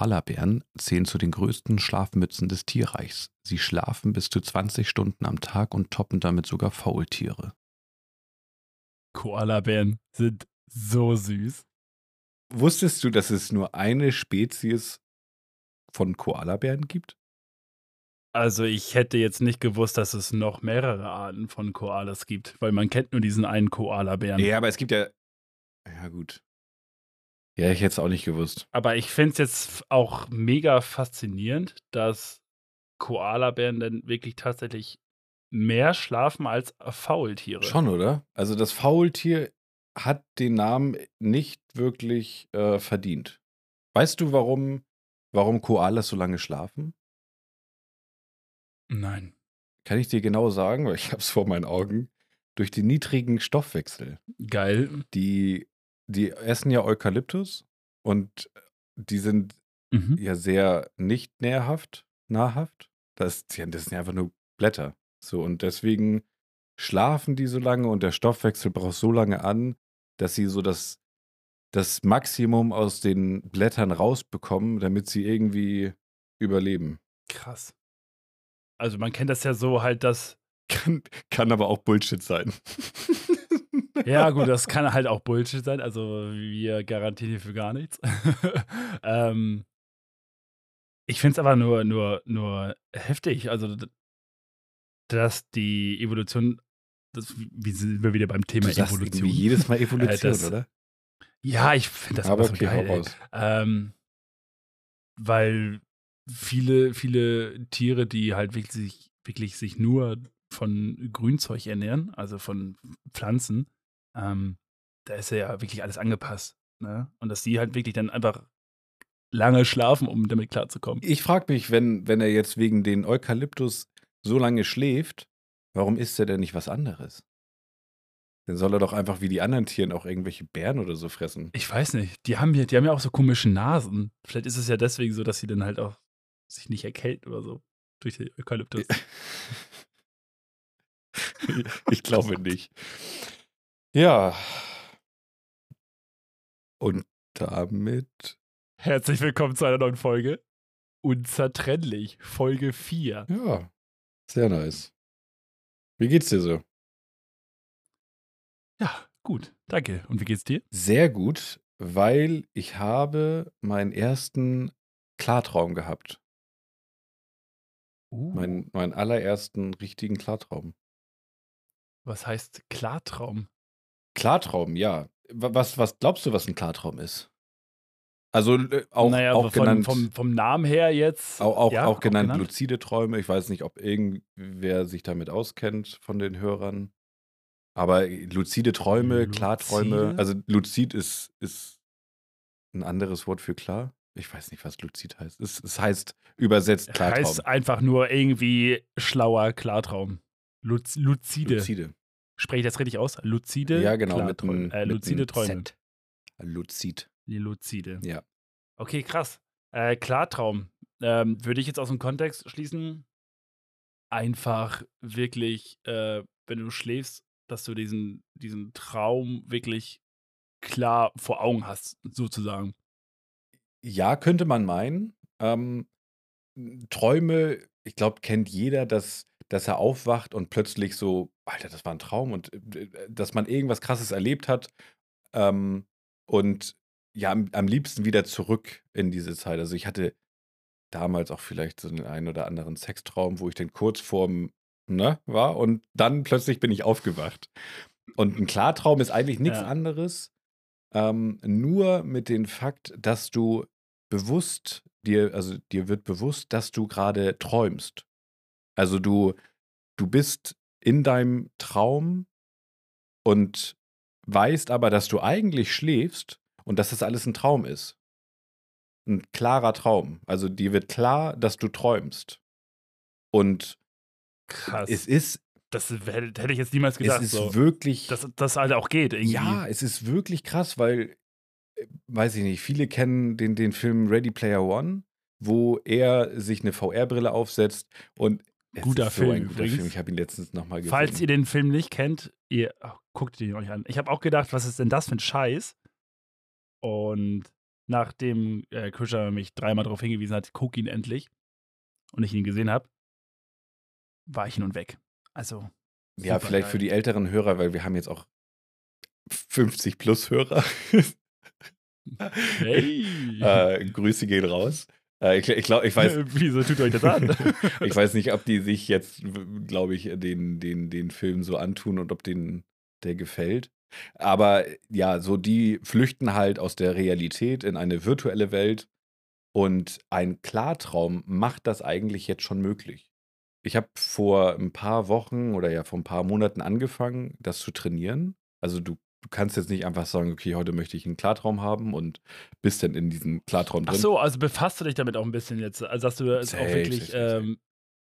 Koalabären zählen zu den größten Schlafmützen des Tierreichs. Sie schlafen bis zu 20 Stunden am Tag und toppen damit sogar Faultiere. Koalabären sind so süß. Wusstest du, dass es nur eine Spezies von Koalabären gibt? Also ich hätte jetzt nicht gewusst, dass es noch mehrere Arten von Koalas gibt, weil man kennt nur diesen einen Koalabären. Ja, aber es gibt ja. Ja, gut. Ja, ich hätte es auch nicht gewusst. Aber ich finde es jetzt auch mega faszinierend, dass Koalabären dann wirklich tatsächlich mehr schlafen als Faultiere. Schon, oder? Also das Faultier hat den Namen nicht wirklich äh, verdient. Weißt du, warum, warum Koalas so lange schlafen? Nein. Kann ich dir genau sagen, weil ich habe es vor meinen Augen. Durch den niedrigen Stoffwechsel. Geil. Die, die essen ja Eukalyptus und die sind Mhm. ja sehr nicht nährhaft, nahrhaft. Das, das sind ja einfach nur Blätter. So, und deswegen schlafen die so lange und der Stoffwechsel braucht so lange an, dass sie so das, das Maximum aus den Blättern rausbekommen, damit sie irgendwie überleben. Krass. Also man kennt das ja so halt, dass. Kann, kann aber auch Bullshit sein. Ja, gut, das kann halt auch Bullshit sein. Also wir garantieren hier für gar nichts. ähm, ich finde es aber nur, nur, nur heftig. Also, dass die Evolution, das, wie sind wir wieder beim Thema Du sagst Evolution? jedes Mal Evolution, das- oder? Ja, ich finde das aber so okay, geil. Ähm, weil viele, viele Tiere, die halt wirklich, wirklich sich nur von Grünzeug ernähren, also von Pflanzen, ähm, da ist ja wirklich alles angepasst. Ne? Und dass die halt wirklich dann einfach lange schlafen, um damit klarzukommen. Ich frage mich, wenn, wenn er jetzt wegen den Eukalyptus so lange schläft, warum isst er denn nicht was anderes? Dann soll er doch einfach wie die anderen Tieren auch irgendwelche Bären oder so fressen. Ich weiß nicht, die haben, ja, die haben ja auch so komische Nasen. Vielleicht ist es ja deswegen so, dass sie dann halt auch sich nicht erkälten oder so durch den Eukalyptus. ich glaube nicht. Ja. Und damit. Herzlich willkommen zu einer neuen Folge. Unzertrennlich, Folge 4. Ja, sehr nice. Wie geht's dir so? Ja, gut, danke. Und wie geht's dir? Sehr gut, weil ich habe meinen ersten Klartraum gehabt. Uh, Meinen, meinen allerersten richtigen Klartraum. was heißt Klartraum? Klartraum, ja. Wa- Was, was glaubst du, was ein Klartraum ist? Also äh, auch, naja, auch von, genannt, vom, vom Namen her jetzt. auch, auch, ja, auch genannt luzide Träume. Ich weiß nicht, ob irgendwer sich damit auskennt von den Hörern. Aber luzide Träume, Luzide? Klarträume, also luzid ist, ist ein anderes Wort für klar. Ich weiß nicht, was luzid heißt. Es, es heißt übersetzt Klartraum. Heißt einfach nur irgendwie schlauer Klartraum. Luz, luzide. Luzide. Spreche ich das richtig aus? Luzide? Ja, genau. Mit Klarträume. einem, äh, mit luzide Träume. Z. Luzid. Luzide. Ja. Okay, krass. Äh, Klartraum. Ähm, würde ich jetzt aus dem Kontext schließen? Einfach wirklich, äh, wenn du schläfst, dass du diesen, diesen Traum wirklich klar vor Augen hast, sozusagen. Ja, könnte man meinen. Ähm, Träume, ich glaube, kennt jeder, dass, dass er aufwacht und plötzlich so, Alter, das war ein Traum und äh, dass man irgendwas Krasses erlebt hat ähm, und ja, am, am liebsten wieder zurück in diese Zeit. Also ich hatte damals auch vielleicht so den einen oder anderen Sextraum, wo ich dann kurz vorm, ne, war und dann plötzlich bin ich aufgewacht. Und ein Klartraum ist eigentlich nichts Ja. anderes, ähm, nur mit dem Fakt, dass du bewusst dir, also dir wird bewusst, dass du gerade träumst. Also du, du bist in deinem Traum und weißt aber, dass du eigentlich schläfst und dass das alles ein Traum ist. Ein klarer Traum. Also dir wird klar, dass du träumst. Und Krass. es ist, das hätte, ich jetzt niemals gedacht. es ist so. wirklich. Dass das halt auch geht, irgendwie. Ja, es ist wirklich krass, weil, äh, weiß ich nicht, viele kennen den, den Film Ready Player One, wo er sich eine VR-Brille aufsetzt und es Guter ist so ein Film guter übrigens. Film. Ich habe ihn letztens nochmal gesehen. Falls ihr den Film nicht kennt, ihr ach, guckt ihn euch an. Ich habe auch gedacht, was ist denn das für ein Scheiß? Und nachdem äh, Krischer mich dreimal darauf hingewiesen hat, guck ihn endlich und ich ihn gesehen habe, war ich nun weg. Also. Ja, vielleicht geil. für die älteren Hörer, weil wir haben jetzt auch 50 plus Hörer. Hey! äh, Grüße gehen raus. Äh, ich, ich glaube, ich weiß. Wieso tut euch das an? ich weiß nicht, ob die sich jetzt, glaube ich, den, den, den Film so antun und ob denen der gefällt. Aber ja, so die flüchten halt aus der Realität in eine virtuelle Welt und ein Klartraum macht das eigentlich jetzt schon möglich. Ich habe vor ein paar Wochen oder ja vor ein paar Monaten angefangen, das zu trainieren. Also du du kannst jetzt nicht einfach sagen, okay, heute möchte ich einen Klartraum haben und bist dann in diesem Klartraum drin. Ach so, also befasst du dich damit auch ein bisschen jetzt. Also, dass du das auch wirklich, safe, safe. Ähm,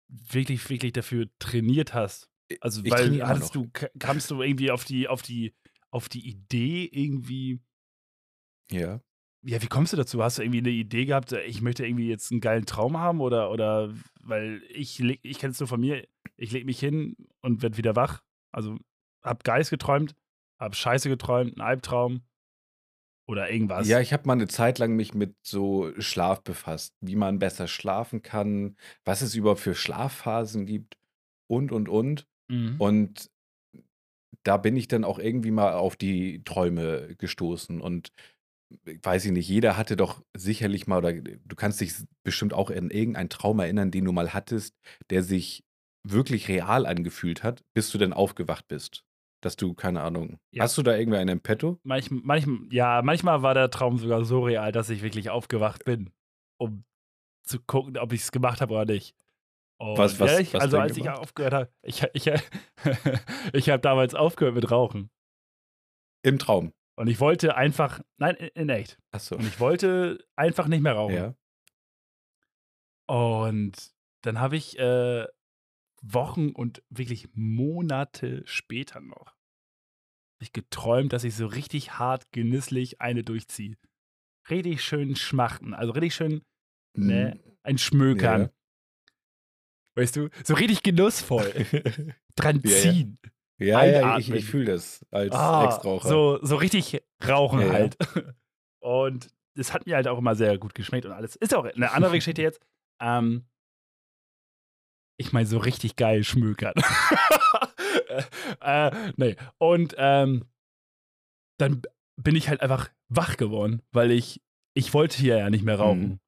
wirklich, wirklich dafür trainiert hast. Also, ich weil hattest du, kamst du irgendwie auf die, auf die, auf die Idee irgendwie. Ja. Ja, wie kommst du dazu? Hast du irgendwie eine Idee gehabt, ich möchte irgendwie jetzt einen geilen Traum haben oder, oder weil ich, ich kenne es nur von mir, ich lege mich hin und werde wieder wach. Also hab Geist geträumt, hab Scheiße geträumt, ein Albtraum oder irgendwas. Ja, ich habe mal eine Zeit lang mich mit so Schlaf befasst, wie man besser schlafen kann, was es überhaupt für Schlafphasen gibt und, und, und. Mhm. Und da bin ich dann auch irgendwie mal auf die Träume gestoßen und weiß ich nicht, jeder hatte doch sicherlich mal, oder du kannst dich bestimmt auch in irgendeinen Traum erinnern, den du mal hattest, der sich wirklich real angefühlt hat, bis du dann aufgewacht bist dass du, keine Ahnung, ja. hast du da irgendwie einen im Petto? Manch, manch, ja, manchmal war der Traum sogar so real, dass ich wirklich aufgewacht bin, um zu gucken, ob ich es gemacht habe oder nicht. Und was, was, ja, was Also als gemacht? ich aufgehört habe, ich, ich, ich habe damals aufgehört mit Rauchen. Im Traum. Und ich wollte einfach, nein, in echt. Achso. Und ich wollte einfach nicht mehr rauchen. Ja. Und dann habe ich äh, Wochen und wirklich Monate später noch habe ich geträumt, dass ich so richtig hart genüsslich eine durchziehe. Richtig schön schmachten, also richtig schön ne, ein Schmökern. Ja. Weißt du, so richtig genussvoll. Dran ziehen. Ja, ja, ja ich, ich fühle das als ah, Ex-Raucher. So, so richtig rauchen ja, halt. Und das hat mir halt auch immer sehr gut geschmeckt und alles. Ist auch eine andere Geschichte jetzt. Ähm, ich meine, so richtig geil schmökern. äh, nee. Und ähm, dann bin ich halt einfach wach geworden, weil ich, ich wollte hier ja nicht mehr rauchen. Mhm.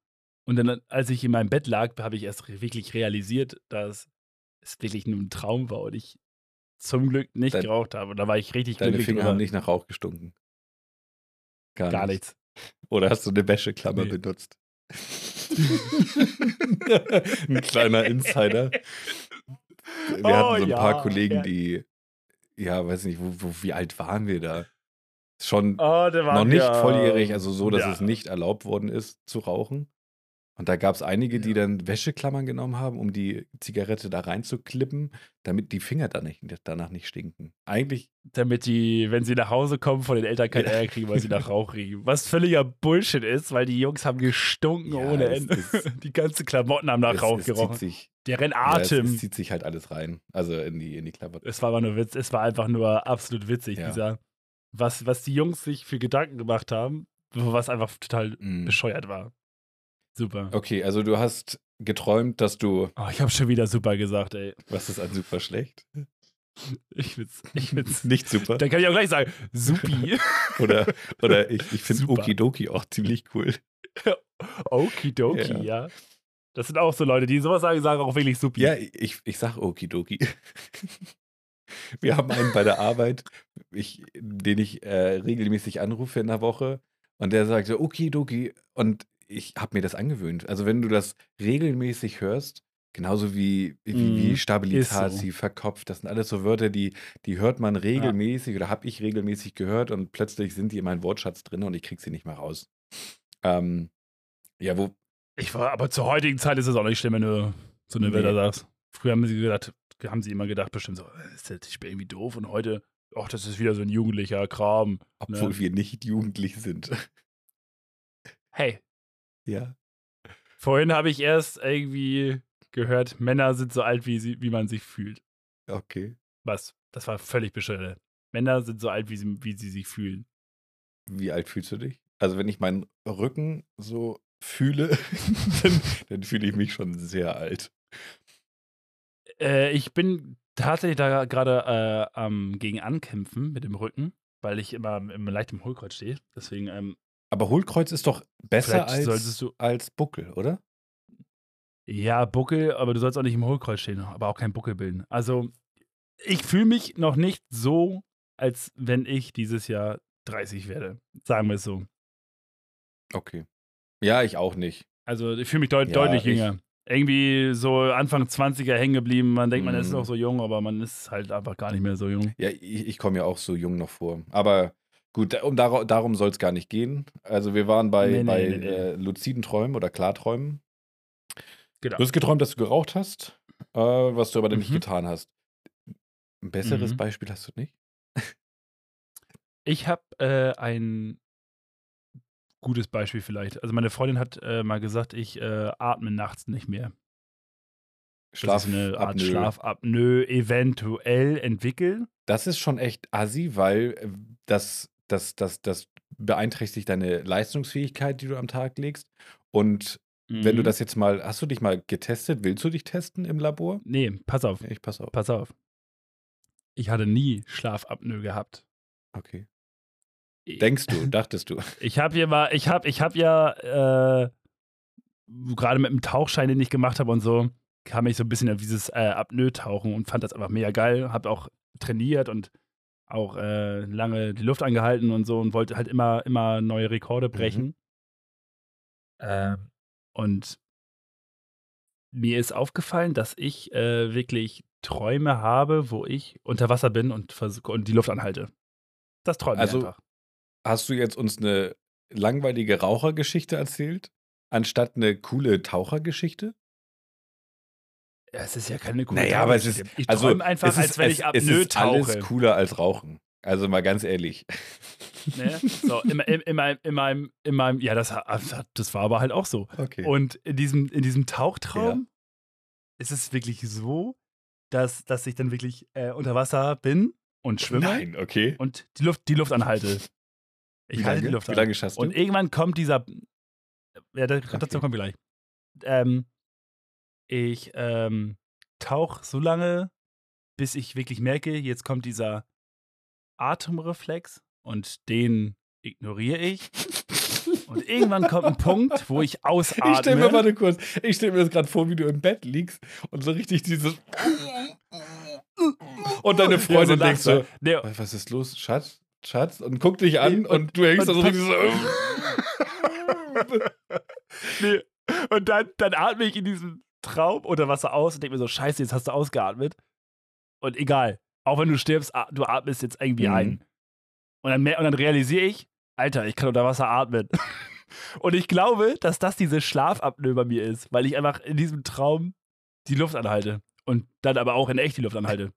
Und dann, als ich in meinem Bett lag, habe ich erst wirklich realisiert, dass es wirklich nur ein Traum war und ich zum Glück nicht Dein, geraucht habe. Und da war ich richtig deine glücklich. Deine Finger haben nicht nach Rauch gestunken. Gar, Gar nichts. nichts. Oder hast du eine Wäscheklammer nee. benutzt? ein kleiner Insider. Wir oh, hatten so ein ja, paar Kollegen, ja. die, ja, weiß nicht, wo, wo, wie alt waren wir da? Schon oh, noch nicht ja, volljährig, also so, dass es nicht erlaubt worden ist zu rauchen. Und da gab es einige, die dann Wäscheklammern genommen haben, um die Zigarette da reinzuklippen, damit die Finger dann nicht, danach nicht stinken. Eigentlich. Damit die, wenn sie nach Hause kommen, von den Eltern kein Ärger kriegen, weil sie nach Rauch riechen. Was völliger Bullshit ist, weil die Jungs haben gestunken ja, ohne Ende. die ganzen Klamotten haben nach es, Rauch es gerochen. Sich, Deren Atem. Ja, es, es, zieht sich halt alles rein. Also in die, in die Klamotten. Es war aber nur Witz, es war einfach nur absolut witzig, ja. dieser, was, was die Jungs sich für Gedanken gemacht haben, was einfach total mm. bescheuert war. Super. Okay, also du hast geträumt, dass du. Oh, ich habe schon wieder super gesagt, ey. Was ist an super schlecht? Ich find's, ich find's nicht super. Dann kann ich auch gleich sagen, supi. oder, oder ich, ich finde Okidoki auch ziemlich cool. Okidoki, ja. ja. Das sind auch so Leute, die sowas sagen, sagen auch wirklich supi. Ja, ich, ich sag Okidoki. Wir haben einen bei der Arbeit, ich, den ich äh, regelmäßig anrufe in der Woche. Und der sagt so, Okidoki. Und ich habe mir das angewöhnt. Also wenn du das regelmäßig hörst, genauso wie, wie, wie mm, Stabilität, so. verkopft, das sind alles so Wörter, die, die hört man regelmäßig ja. oder habe ich regelmäßig gehört und plötzlich sind die in meinem Wortschatz drin und ich kriege sie nicht mehr raus. Ähm, ja, wo. Ich war, aber zur heutigen Zeit ist es auch nicht schlimm, wenn du so eine nee. Wörter sagst. Früher haben sie gedacht, haben sie immer gedacht, bestimmt so, äh, ist das irgendwie doof und heute, ach, das ist wieder so ein jugendlicher Kram. Obwohl ne? wir nicht jugendlich sind. Hey, ja. Vorhin habe ich erst irgendwie gehört, Männer sind so alt, wie, sie, wie man sich fühlt. Okay. Was? Das war völlig bescheuert. Männer sind so alt, wie sie, wie sie sich fühlen. Wie alt fühlst du dich? Also wenn ich meinen Rücken so fühle, dann, dann fühle ich mich schon sehr alt. Äh, ich bin tatsächlich da gerade äh, am gegen ankämpfen mit dem Rücken, weil ich immer im leichten Hohlkreuz stehe. Deswegen, ähm, Aber Hohlkreuz ist doch besser als, als Buckel, oder? ja, Buckel, aber du sollst auch nicht im Hohlkreuz stehen, aber auch keinen Buckel bilden. Also, ich fühle mich noch nicht so, als wenn ich dieses Jahr 30 werde. Sagen wir es so. Okay. Ja, ich auch nicht. Also, ich fühle mich deut Ja, deutlich ich- jünger. Irgendwie so Anfang 20er hängen geblieben. Man denkt, man ist Mhm. noch so jung, aber man ist halt einfach gar nicht mehr so jung. Ja, ich, ich komme ja auch so jung noch vor. Aber gut, um, dar darum soll es gar nicht gehen. Also wir waren bei, Nee, bei nee, nee. Äh, luziden Träumen oder Klarträumen. Genau. Du hast geträumt, dass du geraucht hast, äh, was du aber dann nicht Mhm. getan hast. Ein besseres Mhm. Beispiel hast du nicht? Ich habe äh, ein gutes Beispiel vielleicht. Also meine Freundin hat äh, mal gesagt, ich äh, atme nachts nicht mehr. Ich eine Art Schlafapnoe. Schlafapnoe eventuell entwickle. Das ist schon echt assi, weil äh, das, das, das, das beeinträchtigt deine Leistungsfähigkeit, die du am Tag legst. Und wenn du Mhm. das jetzt mal, hast du dich mal getestet? Willst du dich testen im Labor? Nee, pass auf, Ja, Ich pass auf. pass auf. Ich hatte nie Schlafapnoe gehabt. Okay. Denkst du, dachtest du? Ich habe hier mal, ich habe, ich habe ja äh, gerade mit dem Tauchschein, den ich gemacht habe und so, kam ich so ein bisschen auf dieses äh, Apnoe-Tauchen und fand das einfach mega geil. Habe auch trainiert und auch äh, lange die Luft angehalten und so und wollte halt immer, immer neue Rekorde brechen. Ähm, und mir ist aufgefallen, dass ich äh, wirklich Träume habe, wo ich unter Wasser bin und, und die Luft anhalte. Das träume ich Also, einfach. Hast du jetzt uns eine langweilige Rauchergeschichte erzählt, anstatt eine coole Tauchergeschichte? Ja, es ist ja keine coole Naja, aber es ist. Ich also, träume einfach, es ist, als wenn es, ich es Apnoe ist alles tauche. cooler als Rauchen. Also mal ganz ehrlich. Ne? So, in, in, in, meinem, in, meinem, in meinem, ja, das, das war aber halt auch so. Okay. Und in diesem, in diesem Tauchtraum ist es wirklich so, dass, dass ich dann wirklich äh, unter Wasser bin und schwimme Nein, okay. und die Luft, die Luft anhalte. Ich Wie halte lange? die Luft Wie an. lange schaffst du? Und irgendwann kommt dieser. Ja, da, dazu Okay. kommen wir gleich. Ähm, ich ähm, tauche so lange, bis ich wirklich merke, jetzt kommt dieser Atemreflex und den ignoriere ich. Und irgendwann kommt ein Punkt, wo ich ausatme. Ich stelle mir mal kurz, ich stelle mir das gerade vor, wie du im Bett liegst und so richtig dieses und deine Freundin Ja, denkt so so, nachts, nee, was ist los, Schatz, Schatz und guckt dich an Nee, und, und- du hängst da so und richtig so nee. Und dann, dann atme ich in diesem Traum unter Wasser aus und denke mir so, scheiße, jetzt hast du ausgeatmet. Und egal, auch wenn du stirbst, du atmest jetzt irgendwie Mhm. ein. Und dann, und dann realisiere ich, Alter, ich kann unter Wasser atmen. und ich glaube, dass das diese Schlafapnoe bei mir ist, weil ich einfach in diesem Traum die Luft anhalte. Und dann aber auch in echt die Luft anhalte.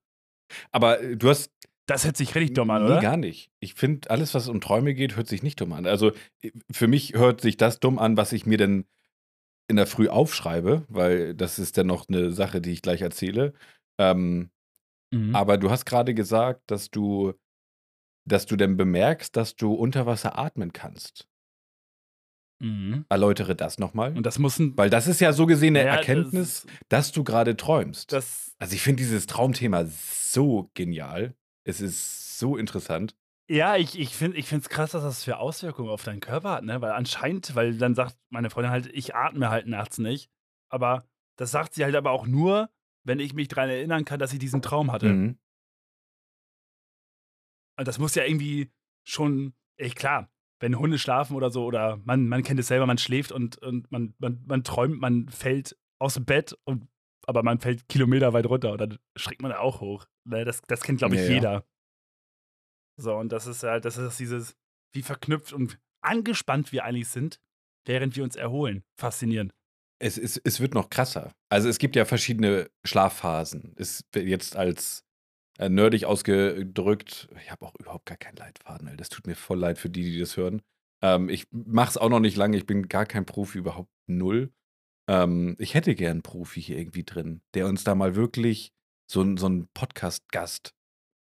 Aber äh, du hast Das hört sich richtig dumm an, nee, oder? gar nicht. Ich finde, alles, was um Träume geht, hört sich nicht dumm an. Also äh, für mich hört sich das dumm an, was ich mir denn in der Früh aufschreibe, weil das ist dann noch eine Sache, die ich gleich erzähle. Ähm, Mhm. Aber du hast gerade gesagt, dass du, dass du denn bemerkst, dass du unter Wasser atmen kannst. Mhm. Erläutere das nochmal. Und das muss ein. Weil das ist ja so gesehen eine Ja, Erkenntnis, Das, dass du gerade träumst. also ich finde dieses Traumthema so genial. Es ist so interessant. Ja, ich, ich finde es krass, dass das für Auswirkungen auf deinen Körper hat, ne? Weil anscheinend, weil dann sagt meine Freundin halt, ich atme halt nachts nicht. Aber das sagt sie halt aber auch nur, wenn ich mich daran erinnern kann, dass ich diesen Traum hatte. Mhm. Und das muss ja irgendwie schon, ey, klar, wenn Hunde schlafen oder so, oder man, man kennt es selber, man schläft und, und man, man, man träumt, man fällt aus dem Bett und aber man fällt Kilometer weit runter und dann schreckt man auch hoch. Ne? Das, das kennt, glaube ich, Ja, ja. So, und das ist halt, das ist dieses, wie verknüpft und angespannt wir eigentlich sind, während wir uns erholen. Faszinierend. Es, es, es wird noch krasser. Also es gibt ja verschiedene Schlafphasen. Ist jetzt als äh, nerdig ausgedrückt, ich habe auch überhaupt gar keinen Leitfaden. Ey. Das tut mir voll leid für die, die das hören. Ähm, ich mache es auch noch nicht lange. Ich bin gar kein Profi, überhaupt null. Ähm, ich hätte gern einen Profi hier irgendwie drin, der uns da mal wirklich so, so ein Podcast-Gast,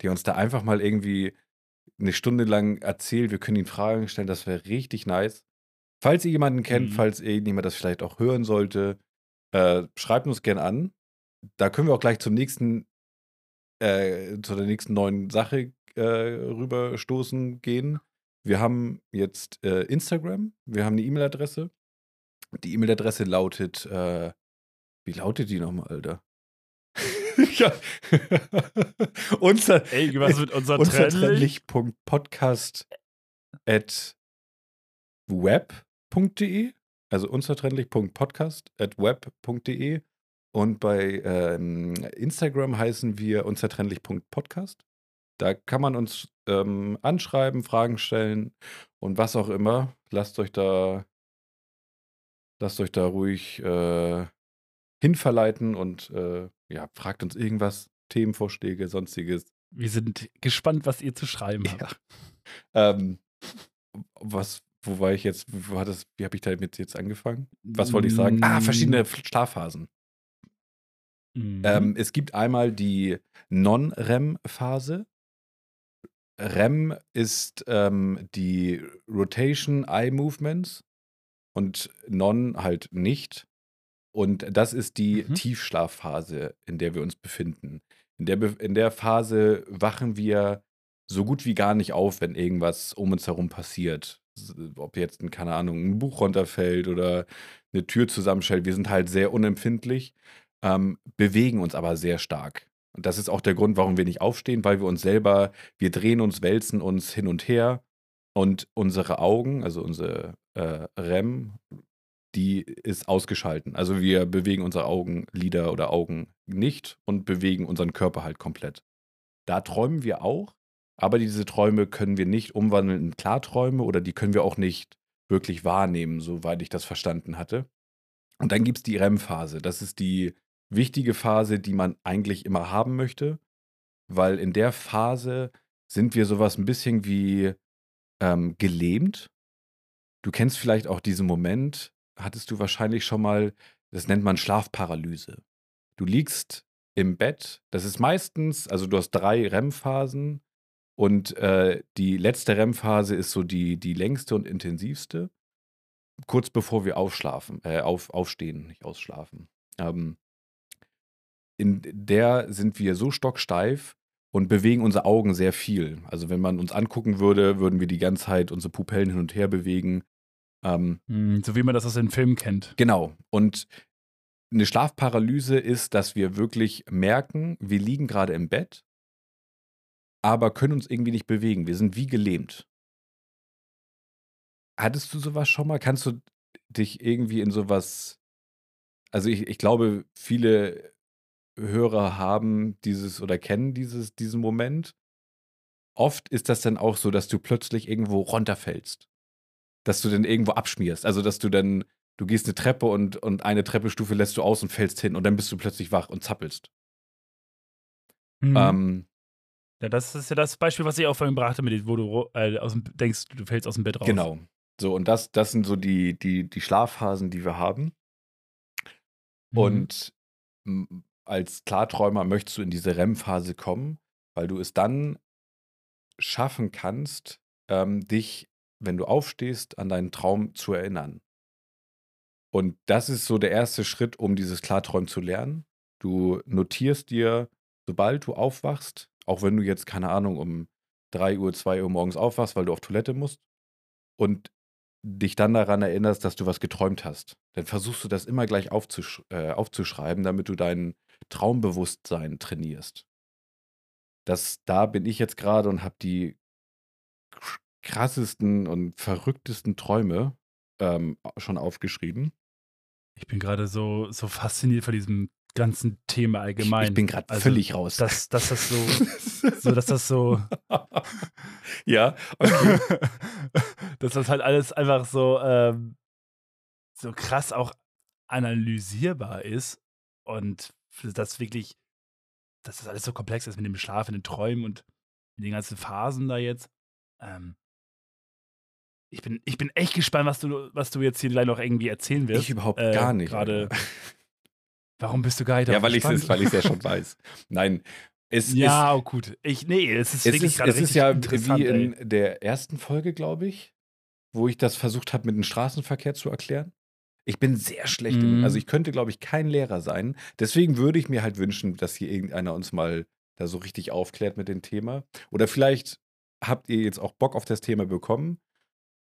der uns da einfach mal irgendwie eine Stunde lang erzählt. Wir können ihn Fragen stellen. Das wäre richtig nice. Falls ihr jemanden kennt, Mhm. falls irgendjemand das vielleicht auch hören sollte, äh, schreibt uns gern an. Da können wir auch gleich zum nächsten, äh, zu der nächsten neuen Sache äh, rüberstoßen gehen. Wir haben jetzt äh, Instagram, wir haben eine E-Mail-Adresse. Die E-Mail-Adresse lautet, äh, wie lautet die nochmal, Alter? Ja. Unser, Ey, was mit unserer Trennlich? unzertrennlich.podcast at web.de, also unzertrennlich.podcast at web.de und bei ähm, Instagram heißen wir unzertrennlich.podcast. Da kann man uns ähm, anschreiben, Fragen stellen und was auch immer. Lasst euch da, lasst euch da ruhig äh, hinverleiten und äh, ja, fragt uns irgendwas, Themenvorschläge, sonstiges. Wir sind gespannt, was ihr zu schreiben habt. Ja. Ähm, was, wo war ich jetzt? Wo hat das, wie habe ich damit jetzt angefangen? Was wollte ich sagen? Ah, verschiedene Schlafphasen. Mhm. Ähm, es gibt einmal die Non-REM-Phase. REM ist ähm, die Rotation Eye Movements und Non halt nicht. Und das ist die Mhm. Tiefschlafphase, in der wir uns befinden. In der, Be- in der Phase wachen wir so gut wie gar nicht auf, wenn irgendwas um uns herum passiert. Ob jetzt, ein, keine Ahnung, ein Buch runterfällt oder eine Tür zusammenstellt. Wir sind halt sehr unempfindlich, ähm, bewegen uns aber sehr stark. Und das ist auch der Grund, warum wir nicht aufstehen, weil wir uns selber, wir drehen uns, wälzen uns hin und her und unsere Augen, also unsere äh, REM, die ist ausgeschalten. Also wir bewegen unsere Augenlider oder Augen nicht und bewegen unseren Körper halt komplett. Da träumen wir auch, aber diese Träume können wir nicht umwandeln in Klarträume oder die können wir auch nicht wirklich wahrnehmen, soweit ich das verstanden hatte. Und dann gibt es die REM-Phase. Das ist die wichtige Phase, die man eigentlich immer haben möchte, weil in der Phase sind wir sowas ein bisschen wie ähm, gelähmt. Du kennst vielleicht auch diesen Moment, hattest du wahrscheinlich schon mal, das nennt man Schlafparalyse. Du liegst im Bett, das ist meistens, also du hast drei REM-Phasen und äh, die letzte REM-Phase ist so die, die längste und intensivste, kurz bevor wir aufschlafen, äh, auf, aufstehen, nicht ausschlafen. Ähm, in der sind wir so stocksteif und bewegen unsere Augen sehr viel. Also wenn man uns angucken würde, würden wir die ganze Zeit unsere Pupillen hin und her bewegen. Ähm, Mhm, So wie man das aus den Filmen kennt. Genau. Und eine Schlafparalyse ist, dass wir wirklich merken, wir liegen gerade im Bett, aber können uns irgendwie nicht bewegen. Wir sind wie gelähmt. Hattest du sowas schon mal? Kannst du dich irgendwie in sowas. Also ich, ich glaube, viele Hörer haben dieses oder kennen dieses, diesen Moment. Oft ist das dann auch so, dass du plötzlich irgendwo runterfällst. Dass du dann irgendwo abschmierst. Also, dass du dann, du gehst eine Treppe und, und eine Treppestufe lässt du aus und fällst hin und dann bist du plötzlich wach und zappelst. Mhm. Ähm, ja, das ist ja das Beispiel, was ich auch vorhin brachte, mit dem, wo du äh, aus dem, denkst, du fällst aus dem Bett raus. genau. So, und das, das sind so die, die, die Schlafphasen, die wir haben. Mhm. Und als Klarträumer möchtest du in diese REM-Phase kommen, weil du es dann schaffen kannst, ähm, dich, wenn du aufstehst, an deinen Traum zu erinnern. Und das ist so der erste Schritt, um dieses Klarträumen zu lernen. Du notierst dir, sobald du aufwachst, auch wenn du jetzt, keine Ahnung, um 3 Uhr, 2 Uhr morgens aufwachst, weil du auf Toilette musst, und dich dann daran erinnerst, dass du was geträumt hast, dann versuchst du das immer gleich aufzusch äh, aufzuschreiben, damit du dein Traumbewusstsein trainierst. Das, da bin ich jetzt gerade und habe die krassesten und verrücktesten Träume ähm, schon aufgeschrieben. Ich bin gerade so, so fasziniert von diesem ganzen Thema Ich, allgemein. ich bin gerade Also, völlig raus. Dass, dass das so, so, dass das so, ja, okay. dass das halt alles einfach so, ähm, so krass auch analysierbar ist und das wirklich, dass das alles so komplex ist mit dem Schlaf, in den Träumen und in den ganzen Phasen da jetzt. Ähm, ich bin, ich bin echt gespannt, was du, was du jetzt hier gleich noch irgendwie erzählen wirst. Ich überhaupt Äh, gar nicht. Gerade, warum bist du gar nicht Ja, weil ich es weil ich's ja schon weiß. Nein, Es Ja, ist, oh gut. Ich, nee, es ist es wirklich ist, gerade es ist ja wie ey. in der ersten Folge, glaube ich, wo ich das versucht habe, mit dem Straßenverkehr zu erklären. Ich bin sehr schlecht in, also ich könnte, glaube ich, kein Lehrer sein. Deswegen würde ich mir halt wünschen, dass hier irgendeiner uns mal da so richtig aufklärt mit dem Thema. Oder vielleicht habt ihr jetzt auch Bock auf das Thema bekommen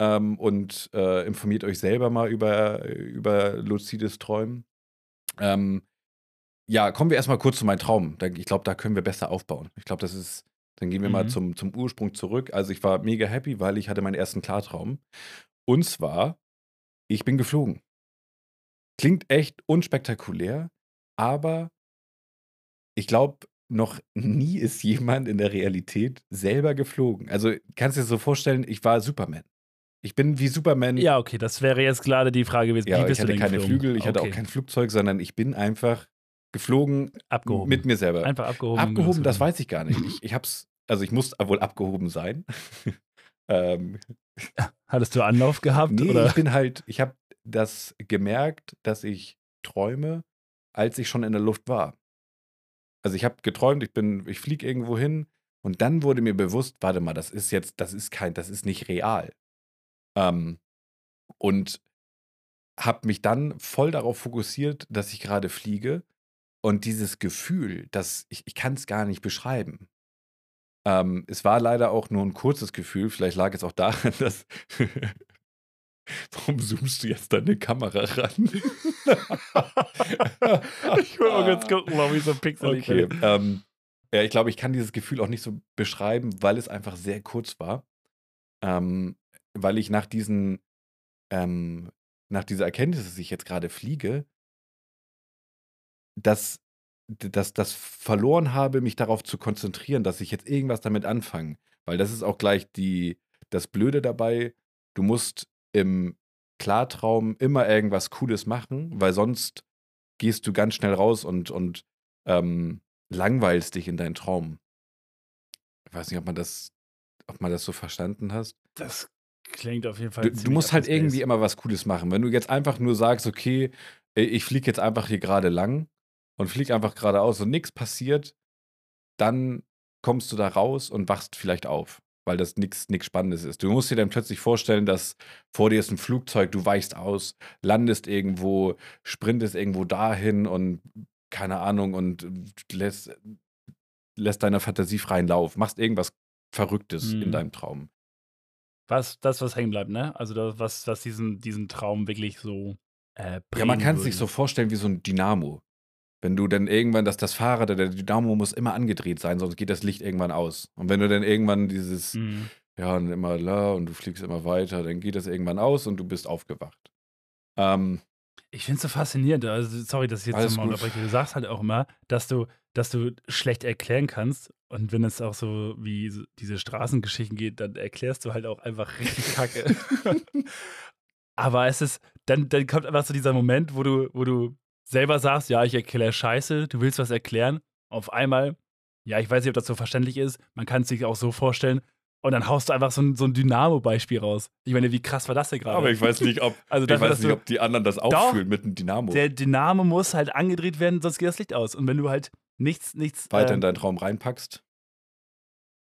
ähm, und äh, informiert euch selber mal über, über luzides Träumen. Ähm, ja, kommen wir erstmal kurz zu meinem Traum. Ich glaube, da können wir besser aufbauen. Ich glaube, das ist, dann gehen wir mal Mhm. zum, zum Ursprung zurück. Also ich war mega happy, weil ich hatte meinen ersten Klartraum. Und zwar, ich bin geflogen. Klingt echt unspektakulär, aber ich glaube, noch nie ist jemand in der Realität selber geflogen. Also kannst du dir so vorstellen, ich war Superman. Ich bin wie Superman. Ja, okay, das wäre jetzt gerade die Frage gewesen. Ja, Wie ich bist du hatte keine geflogen? Flügel, ich hatte auch Okay. kein Flugzeug, sondern ich bin einfach geflogen Abgehoben. mit mir selber. Einfach abgehoben. Abgehoben, das weiß ich gar nicht. Ich, ich hab's, also ich muss wohl abgehoben sein. ähm, Hattest du Anlauf gehabt? nee, oder? ich bin halt, ich habe das gemerkt, dass ich träume, als ich schon in der Luft war. Also ich habe geträumt, ich bin, ich fliege irgendwo hin und dann wurde mir bewusst, warte mal, das ist jetzt, das ist kein, das ist nicht real. Ähm, und habe mich dann voll darauf fokussiert, dass ich gerade fliege und dieses Gefühl, dass ich, ich kann es gar nicht beschreiben. Ähm, es war leider auch nur ein kurzes Gefühl, vielleicht lag es auch daran, dass. Warum zoomst du jetzt deine Kamera ran? ich will mal kurz gucken, warum ich so pixelig Okay. bin. Ähm, ja, ich glaube, ich kann dieses Gefühl auch nicht so beschreiben, weil es einfach sehr kurz war. Ähm, weil ich nach diesen, ähm, nach dieser Erkenntnis, dass ich jetzt gerade fliege, das, das, das verloren habe, mich darauf zu konzentrieren, dass ich jetzt irgendwas damit anfange. Weil das ist auch gleich die, das Blöde dabei. Du musst im Klartraum immer irgendwas Cooles machen, weil sonst gehst du ganz schnell raus und, und ähm, langweilst dich in deinen Traum. Ich weiß nicht, ob man das, ob man das so verstanden hast. Das klingt auf jeden Fall. Du, du musst halt irgendwie immer was Cooles machen. Wenn du jetzt einfach nur sagst, okay, ich fliege jetzt einfach hier gerade lang und fliege einfach geradeaus und nichts passiert, dann kommst du da raus und wachst vielleicht auf, weil das nichts Spannendes ist. Du musst dir dann plötzlich vorstellen, dass vor dir ist ein Flugzeug, du weichst aus, landest irgendwo, sprintest irgendwo dahin und keine Ahnung und lässt, lässt deiner Fantasie freien Lauf, machst irgendwas Verrücktes in Mhm. deinem Traum. Was, das, was hängen bleibt, ne? Also, das, was, was diesen, diesen Traum wirklich so. Äh, Ja, man kann es sich so vorstellen wie so ein Dynamo. Wenn du dann irgendwann, dass das Fahrrad, der Dynamo muss immer angedreht sein, sonst geht das Licht irgendwann aus. Und wenn du dann irgendwann dieses, Mhm. ja, und immer la und du fliegst immer weiter, dann geht das irgendwann aus und du bist aufgewacht. Ähm, Ich finde es so faszinierend. Also, sorry, dass ich jetzt Alles nochmal unterbreche. Du sagst halt auch immer, dass du, dass du schlecht erklären kannst. Und wenn es auch so wie so diese Straßengeschichten geht, dann erklärst du halt auch einfach richtig kacke. Aber es ist, dann, dann kommt einfach so dieser Moment, wo du, wo du selber sagst, ja, ich erkläre Scheiße, du willst was erklären. Auf einmal, ja, ich weiß nicht, ob das so verständlich ist, man kann es sich auch so vorstellen. Und dann haust du einfach so ein, so ein Dynamo-Beispiel raus. Ich meine, wie krass war das denn gerade? aber ich weiß nicht, ob, Also ich weiß nicht, ob die anderen das auch fühlen mit dem Dynamo. der Dynamo muss halt angedreht werden, sonst geht das Licht aus. Und wenn du halt nichts, nichts, weiter ähm, in deinen Traum reinpackst.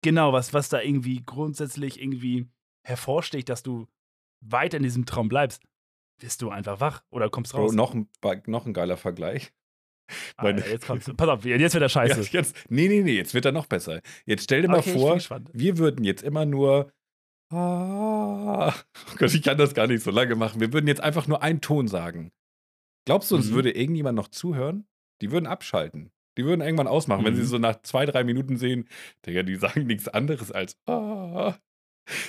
genau, was, was da irgendwie grundsätzlich irgendwie hervorsticht, dass du weiter in diesem Traum bleibst, bist du einfach wach oder kommst Bro, raus. noch, ein, noch ein geiler Vergleich. Alter, jetzt kommst du. Pass auf, jetzt wird er scheiße. Ja, jetzt, nee, nee, nee, jetzt wird er noch besser. Jetzt stell dir mal Okay, bin vor, wir würden jetzt immer nur. Ah, oh Gott, ich kann das gar nicht so lange machen. Wir würden jetzt einfach nur einen Ton sagen. Glaubst du, uns Mhm. würde irgendjemand noch zuhören? Die würden abschalten. Die würden irgendwann ausmachen, wenn sie Mhm. so nach zwei, drei Minuten sehen, Digga, die sagen nichts anderes als ah.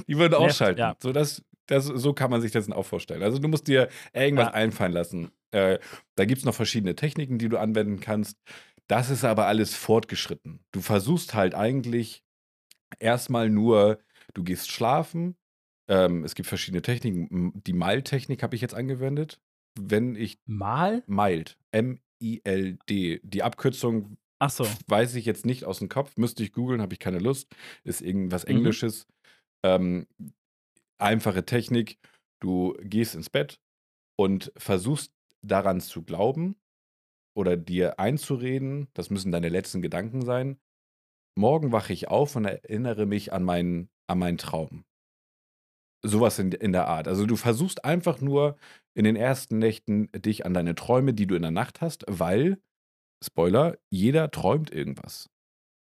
Die würden ausschalten. ja. So, das, das, so kann man sich das auch vorstellen. Also du musst dir irgendwas Ja. einfallen lassen. Äh, da gibt es noch verschiedene Techniken, die du anwenden kannst. Das ist aber alles fortgeschritten. Du versuchst halt eigentlich erstmal nur, du gehst schlafen. Ähm, es gibt verschiedene Techniken. Die Mild-Technik habe ich jetzt angewendet. Wenn ich Mal? Mild, M-I-L-D, die Abkürzung Ach so. weiß ich jetzt nicht aus dem Kopf, müsste ich googeln, habe ich keine Lust. Ist irgendwas Mhm. Ähm, einfache Technik. Du gehst ins Bett und versuchst daran zu glauben oder dir einzureden, das müssen deine letzten Gedanken sein, morgen wache ich auf und erinnere mich an meinen, an meinen Traum. Sowas in, in der Art. Also du versuchst einfach nur in den ersten Nächten dich an deine Träume, die du in der Nacht hast, weil, Spoiler, jeder träumt irgendwas.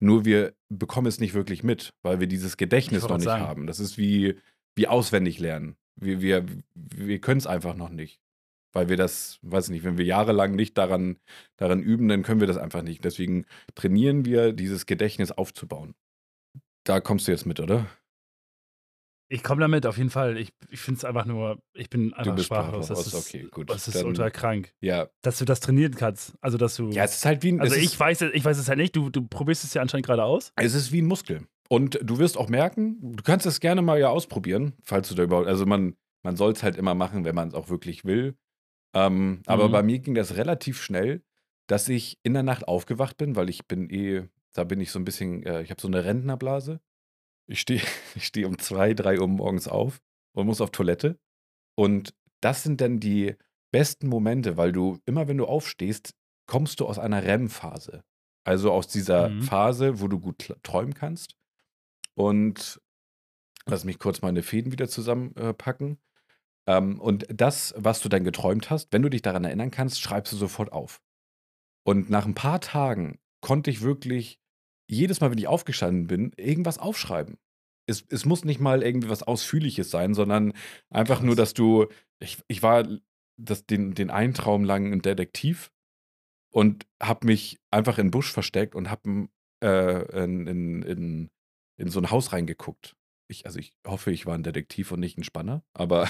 Nur wir bekommen es nicht wirklich mit, weil wir dieses Gedächtnis noch nicht sagen. haben. Das ist wie, wie auswendig lernen. Wir, wir, wir können es einfach noch nicht. Weil wir das, weiß ich nicht, wenn wir jahrelang nicht daran, daran üben, dann können wir das einfach nicht. Deswegen trainieren wir, dieses Gedächtnis aufzubauen. Da kommst du jetzt mit, oder? Ich komme damit, auf jeden Fall. Ich, ich finde es einfach nur, ich bin einfach du bist sprachlos. Das ist, okay, gut. Das ist Dann, ultra krank. Ja. Dass du das trainieren kannst. Also, dass du. Ja, es ist halt wie ein. Also, ich weiß, ich weiß es halt nicht. Du, du probierst es ja anscheinend gerade aus. Es ist wie ein Muskel. Und du wirst auch merken, du kannst es gerne mal ja ausprobieren, falls du da überhaupt. Also, man, man soll es halt immer machen, wenn man es auch wirklich will. Ähm, aber mhm. bei mir ging das relativ schnell, dass ich in der Nacht aufgewacht bin, weil ich bin eh, da bin ich so ein bisschen, äh, ich habe so eine Rentnerblase. Ich stehe ich steh um zwei, drei Uhr morgens auf und muss auf Toilette. Und das sind dann die besten Momente, weil du immer, wenn du aufstehst, kommst du aus einer REM-Phase. Also aus dieser mhm. Phase, wo du gut träumen kannst. Und lass mich kurz meine Fäden wieder zusammenpacken. Äh, ähm, und das, was du dann geträumt hast, wenn du dich daran erinnern kannst, schreibst du sofort auf. Und nach ein paar Tagen konnte ich wirklich jedes Mal, wenn ich aufgestanden bin, irgendwas aufschreiben. Es, es muss nicht mal irgendwie was Ausführliches sein, sondern einfach Krass. nur, dass du. Ich, ich war das, den, den einen Traum lang ein Detektiv und habe mich einfach in den Busch versteckt und habe äh, in, in, in, in so ein Haus reingeguckt. Ich, also ich hoffe, ich war ein Detektiv und nicht ein Spanner, aber,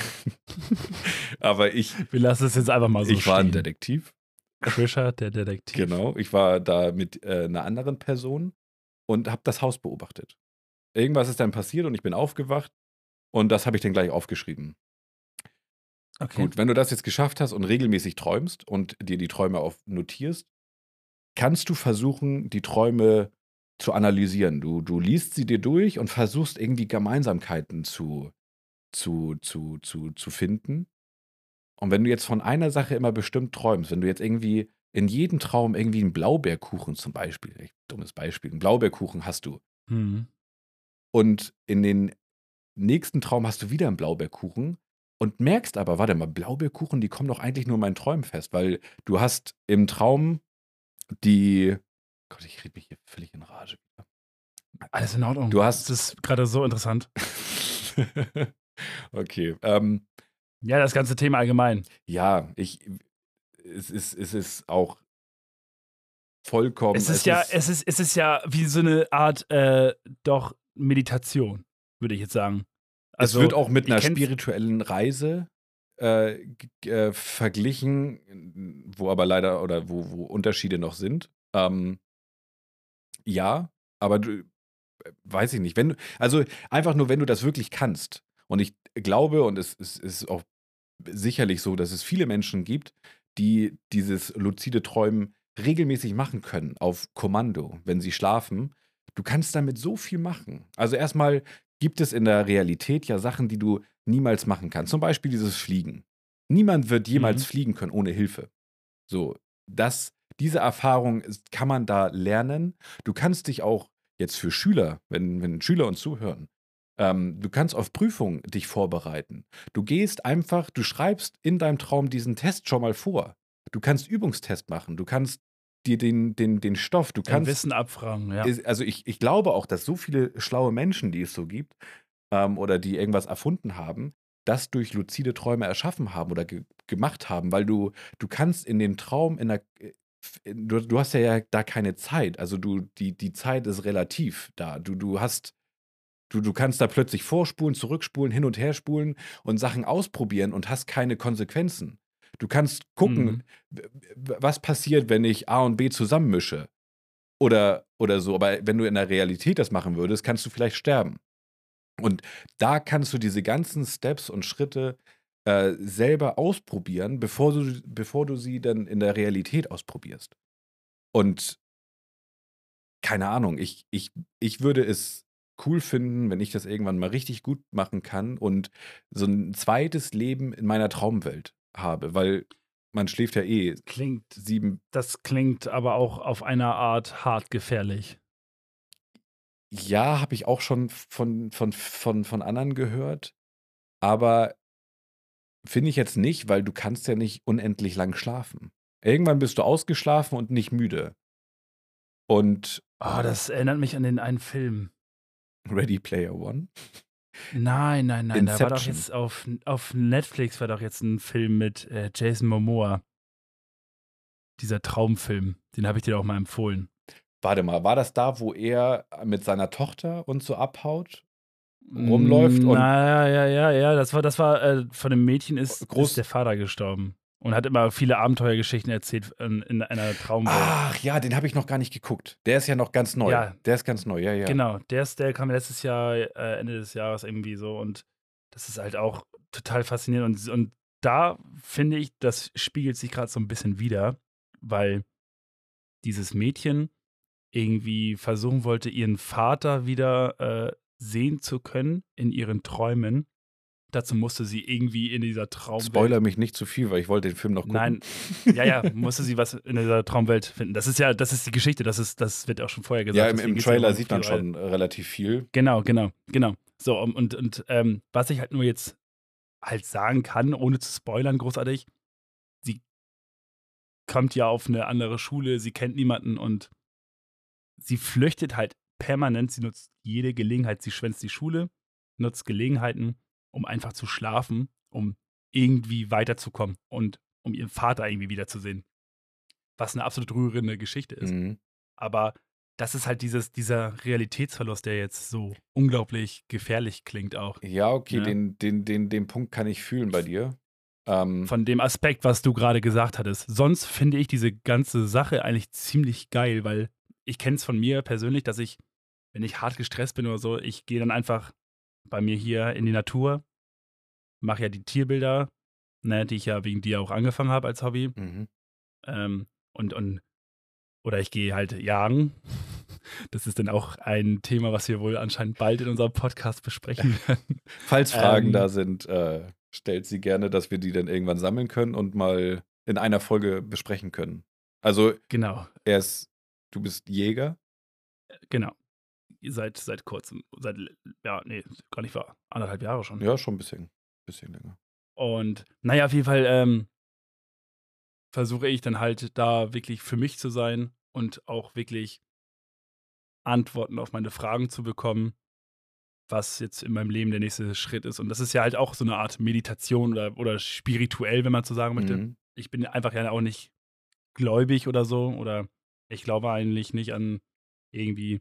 aber ich. Wir lassen es jetzt einfach mal so Ich stehen. war ein Detektiv. Krischer, der Detektiv. Genau, ich war da mit äh, einer anderen Person und habe das Haus beobachtet. Irgendwas ist dann passiert und ich bin aufgewacht und das habe ich dann gleich aufgeschrieben. Okay. Gut, wenn du das jetzt geschafft hast und regelmäßig träumst und dir die Träume auf notierst, kannst du versuchen, die Träume zu analysieren. Du, du liest sie dir durch und versuchst irgendwie Gemeinsamkeiten zu, zu, zu, zu, zu finden. Und wenn du jetzt von einer Sache immer bestimmt träumst, wenn du jetzt irgendwie in jedem Traum irgendwie einen Blaubeerkuchen zum Beispiel, echt dummes Beispiel, einen Blaubeerkuchen hast du. Mhm. Und in den nächsten Traum hast du wieder einen Blaubeerkuchen und merkst aber, warte mal, Blaubeerkuchen, die kommen doch eigentlich nur in meinen Träumen fest, weil du hast im Traum die, Gott, ich rede mich hier völlig in Rage wieder. Alles in Ordnung. Du hast. Das ist gerade so interessant. okay. Ähm, ja, das ganze Thema allgemein. Ja, ich, es ist, es ist auch vollkommen. Es ist es ja, ist, es ist, es ist ja wie so eine Art äh, doch Meditation, würde ich jetzt sagen. Also, es wird auch mit einer spirituellen Reise äh, äh, verglichen, wo aber leider oder wo, wo Unterschiede noch sind. Ähm, ja, aber du, äh, weiß ich nicht. Wenn also einfach nur, wenn du das wirklich kannst. Und ich glaube, und es, es ist auch sicherlich so, dass es viele Menschen gibt, die dieses luzide Träumen regelmäßig machen können, auf Kommando, wenn sie schlafen. Du kannst damit so viel machen. Also erstmal gibt es in der Realität ja Sachen, die du niemals machen kannst. Zum Beispiel dieses Fliegen. Niemand wird jemals mhm. fliegen können ohne Hilfe. So, das, diese Erfahrung kann man da lernen. Du kannst dich auch jetzt für Schüler, wenn, wenn Schüler uns zuhören, ähm, du kannst auf Prüfungen dich vorbereiten. Du gehst einfach, du schreibst in deinem Traum diesen Test schon mal vor. Du kannst Übungstest machen. Du kannst dir den, den, den Stoff, du kannst. Wissen abfragen, ja. Also ich, ich glaube auch, dass so viele schlaue Menschen, die es so gibt, ähm, oder die irgendwas erfunden haben, das durch luzide Träume erschaffen haben oder ge gemacht haben, weil du, du kannst in den Traum in der äh, Du, du, hast ja da keine Zeit. Also du, die, die Zeit ist relativ da. Du, du hast Du, du kannst da plötzlich vorspulen, zurückspulen, hin und her spulen und Sachen ausprobieren und hast keine Konsequenzen. Du kannst gucken, mhm. was passiert, wenn ich A und B zusammenmische. Oder, oder so. Aber wenn du in der Realität das machen würdest, kannst du vielleicht sterben. Und da kannst du diese ganzen Steps und Schritte äh, selber ausprobieren, bevor du, bevor du sie dann in der Realität ausprobierst. Und keine Ahnung, ich, ich, ich würde es cool finden, wenn ich das irgendwann mal richtig gut machen kann und so ein zweites Leben in meiner Traumwelt habe, weil man schläft ja eh klingt sieben. Das klingt aber auch auf einer Art hart gefährlich. Ja, habe ich auch schon von von von von anderen gehört, aber finde ich jetzt nicht, weil du kannst ja nicht unendlich lang schlafen. Irgendwann bist du ausgeschlafen und nicht müde. Und Oh, das erinnert mich an den einen Film. Ready Player One? Nein, nein, nein, da war doch Inception. jetzt auf auf Netflix war doch jetzt 'n Film mit, äh, Jason Momoa. Dieser Traumfilm, den habe ich dir doch mal empfohlen. Warte mal, war das da, wo er mit seiner Tochter und so abhaut? Rumläuft und Na ja, ja, ja, das war das war, äh von dem Mädchen ist Groß ist der Vater gestorben und hat immer viele Abenteuergeschichten erzählt in in einer Traumwelt. Ach ja, den habe ich noch gar nicht geguckt. Der ist ja noch ganz neu. Ja. Der ist ganz neu, ja, ja. Genau, der ist der kam letztes Jahr, äh, Ende des Jahres irgendwie so und das ist halt auch total faszinierend und und da finde ich, das spiegelt sich grad so 'n bisschen wider, weil dieses Mädchen irgendwie versuchen wollte, ihren Vater wieder, äh, sehen zu können in ihren Träumen. Dazu musste sie irgendwie in dieser Traumwelt Spoilere mich nicht zu viel, weil ich wollte den Film noch gucken. Nein, ja, ja, musste sie was in dieser Traumwelt finden. Das ist ja das ist die Geschichte, das ist das wird auch schon vorher gesagt. Ja, im im Trailer sieht man schon relativ viel. Genau, genau, genau. So, und und, ähm, was ich halt nur jetzt halt sagen kann, ohne zu spoilern großartig, sie kommt ja auf 'ne andere Schule, sie kennt niemanden und sie flüchtet halt permanent. Sie nutzt jede Gelegenheit. Sie schwänzt die Schule, nutzt Gelegenheiten, um einfach zu schlafen, um irgendwie weiterzukommen und um ihren Vater irgendwie wiederzusehen. Was 'ne absolut rührende Geschichte ist. Mhm. Aber das ist halt dieses dieser Realitätsverlust, der jetzt so unglaublich gefährlich klingt auch, Ja, okay, ne? den den den den Punkt kann ich fühlen bei dir. Ähm Von dem Aspekt, was du grade gesagt hattest. Sonst finde ich diese ganze Sache eigentlich ziemlich geil, weil ich kenne es von mir persönlich, dass ich, wenn ich hart gestresst bin oder so, ich gehe dann einfach bei mir hier in die Natur, mache ja die Tierbilder, ne, die ich ja wegen dir auch angefangen habe als Hobby. Mhm. Ähm, und und oder ich gehe halt jagen. Das ist dann auch ein Thema, was wir wohl anscheinend bald in unserem Podcast besprechen werden. Falls Fragen Ähm da sind, äh, stellt sie gerne, dass wir die dann irgendwann sammeln können und mal in einer Folge besprechen können. Also Genau. er ist du bist Jäger? Äh, genau. Seit seit Kurzem, seit ja, ne, gar nicht wahr, 1,5 Jahre schon. Ja, schon 'n bisschen bisschen länger. Und na ja, auf jeden Fall, ähm versuche ich dann halt da wirklich für mich zu sein und auch wirklich Antworten auf meine Fragen zu bekommen, was jetzt in meinem Leben der nächste Schritt ist. Und das ist ja halt auch so 'ne Art Meditation oder oder spirituell, wenn man so sagen möchte. Mhm. Ich bin einfach ja auch nicht gläubig oder so oder ich glaube eigentlich nicht an irgendwie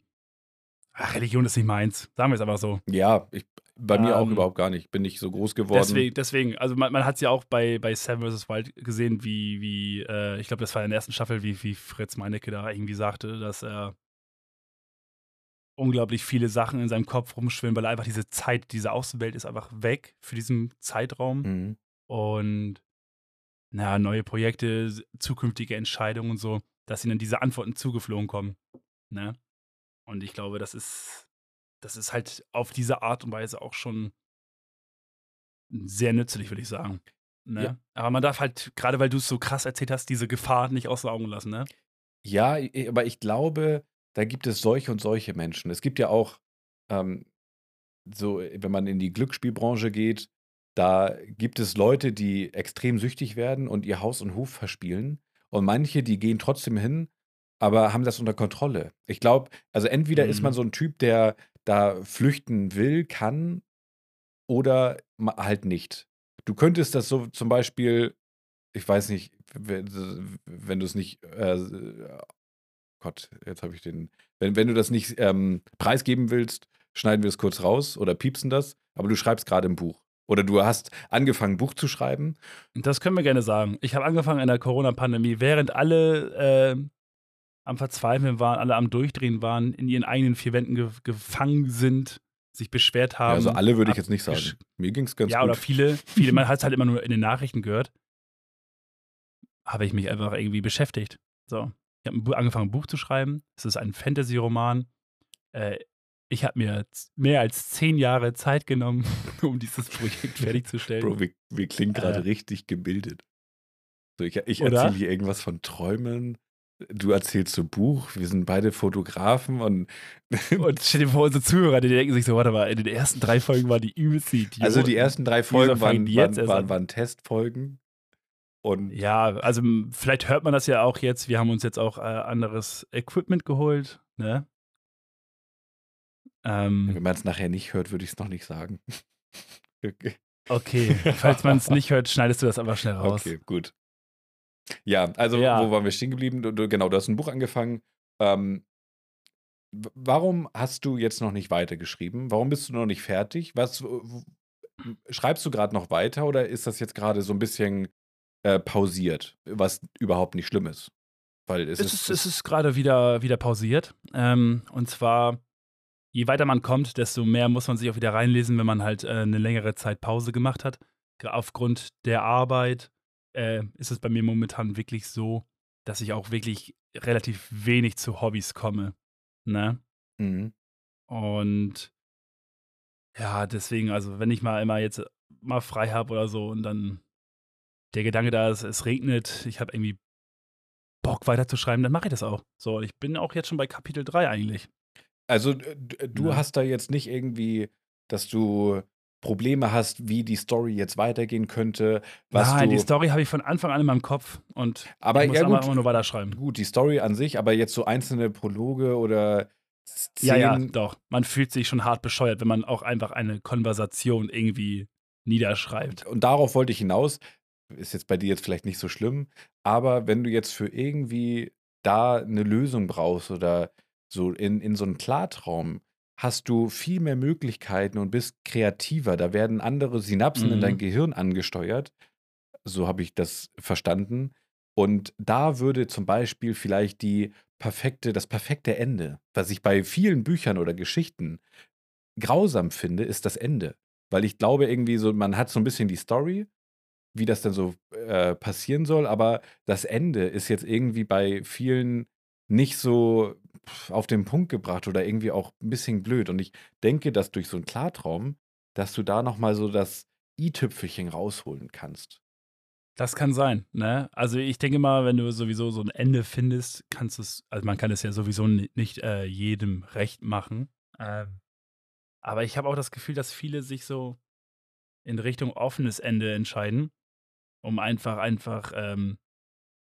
ach, Religion ist nicht meins. Sagen wir's einfach so. Ja, ich bei mir auch Ähm überhaupt gar nicht. Bin nicht so groß geworden. Deswegen deswegen, also man man hat's ja auch bei bei Seven vs. Wild gesehen, wie wie, äh ich glaube, das war in der ersten Staffel, wie wie Fritz Meinecke da irgendwie sagte, dass er unglaublich viele Sachen in seinem Kopf rumschwimmen, weil einfach diese Zeit diese Außenwelt ist einfach weg für diesen Zeitraum. Mhm. Und, na ja, neue Projekte, zukünftige Entscheidungen und so, dass ihnen diese Antworten zugeflogen kommen, ne? Und ich glaube, das ist das ist halt auf diese Art und Weise auch schon sehr nützlich, würde ich sagen, ne? Ja. Aber man darf halt, grade weil du's so krass erzählt hast, diese Gefahr nicht aus den Augen lassen, ne? Ja, aber ich glaube, da gibt es solche und solche Menschen. Es gibt ja auch, ähm, so, wenn man in die Glücksspielbranche geht, da gibt es Leute, die extrem süchtig werden und ihr Haus und Hof verspielen. Und manche, die gehen trotzdem hin, aber haben das unter Kontrolle. Ich glaube also entweder ist man Mhm. so 'n Typ, der da flüchten will, kann oder halt nicht. Du könntest das so zum Beispiel ich weiß nicht, wenn du's nicht, äh, s Gott, jetzt habe ich den wenn wenn du das nicht, ähm, preisgeben willst, schneiden wir es kurz raus oder piepsen das, aber du schreibst grade 'n Buch. Oder du hast angefangen, 'n Buch zu schreiben. Das können wir gerne sagen. Ich habe angefangen in der Corona-Pandemie, während alle, ähm, am Verzweifeln waren, alle am Durchdrehen waren, in ihren eigenen 4 Wänden gef gefangen sind, sich beschwert Ja, haben. also alle würde ich jetzt nicht sagen. Mir ging's ganz Ja, gut. oder viele viele, man hat's halt immer nur in den Nachrichten gehört. Habe ich mich einfach irgendwie beschäftigt. So, ich habe angefangen, 'n Buch zu schreiben. Es ist ein Fantasy-Roman. Äh, ich habe mir mehr als 10 Jahre Zeit genommen, um dieses Projekt fertigzustellen. Bro, wir wir klingen grade Äh richtig gebildet. So, ich ich erzähle hier irgendwas von Träumen du erzählst so Buch, wir sind beide Fotografen und. und stell dir vor, unsere Zuhörer, die denken sich so, warte mal, in den ersten drei Folgen war die übelste Idioten. Also die ersten drei Folgen waren, waren, waren, waren Testfolgen. Und ja, also vielleicht hört man das ja auch jetzt. Wir haben uns jetzt auch äh, anderes Equipment geholt. Ne? Ähm, Wenn man es nachher nicht hört, würde ich es noch nicht sagen. okay. okay, falls man es nicht hört, schneidest du das einfach schnell raus. Okay, gut. Ja, also ja. wo waren wir stehen geblieben? Du, genau, du hast ein Buch angefangen. Ähm, warum hast du jetzt noch nicht weitergeschrieben? Warum bist du noch nicht fertig? Was schreibst du gerade noch weiter oder ist das jetzt gerade so ein bisschen äh, pausiert, was überhaupt nicht schlimm ist? Weil es, es ist, es ist gerade wieder, wieder pausiert. Ähm, und zwar, je weiter man kommt, desto mehr muss man sich auch wieder reinlesen, wenn man halt äh, eine längere Zeit Pause gemacht hat. Aufgrund der Arbeit äh, ist es bei mir momentan wirklich so, dass ich auch wirklich relativ wenig zu Hobbys komme. Ne? Mhm. Und ja, deswegen, also wenn ich mal immer jetzt mal frei habe oder so und dann der Gedanke da ist, es regnet, ich habe irgendwie Bock weiterzuschreiben, dann mache ich das auch. So, ich bin auch jetzt schon bei Kapitel 3 eigentlich. Also du ja. hast da jetzt nicht irgendwie, dass du Probleme hast, wie die Story jetzt weitergehen könnte. Was Nein, die Story habe ich von Anfang an in meinem Kopf und aber, ich muss ja, gut, immer nur weiterschreiben. Gut, die Story an sich, aber jetzt so einzelne Prologe oder Szenen. Ja, ja, doch. Man fühlt sich schon hart bescheuert, wenn man auch einfach eine Konversation irgendwie niederschreibt. Und darauf wollte ich hinaus. Ist jetzt bei dir jetzt vielleicht nicht so schlimm, aber wenn du jetzt für irgendwie da eine Lösung brauchst oder so in, in so einen Klartraum, hast du viel mehr Möglichkeiten und bist kreativer. Da werden andere Synapsen in dein mhm. Gehirn angesteuert. So habe ich das verstanden. Und da würde zum Beispiel vielleicht die perfekte, das perfekte Ende, was ich bei vielen Büchern oder Geschichten grausam finde, ist das Ende. Weil ich glaube irgendwie so, man hat so ein bisschen die Story, wie das dann so äh, passieren soll, aber das Ende ist jetzt irgendwie bei vielen nicht so auf den Punkt gebracht oder irgendwie auch ein bisschen blöd. Und ich denke, dass durch so einen Klartraum, dass du da noch mal so das i-Tüpfelchen rausholen kannst. Das kann sein, ne? Also ich denke mal, wenn du sowieso so ein Ende findest, kannst du es, also man kann es ja sowieso nicht äh, jedem recht machen. Ähm, aber ich habe auch das Gefühl, dass viele sich so in Richtung offenes Ende entscheiden, um einfach, einfach ähm,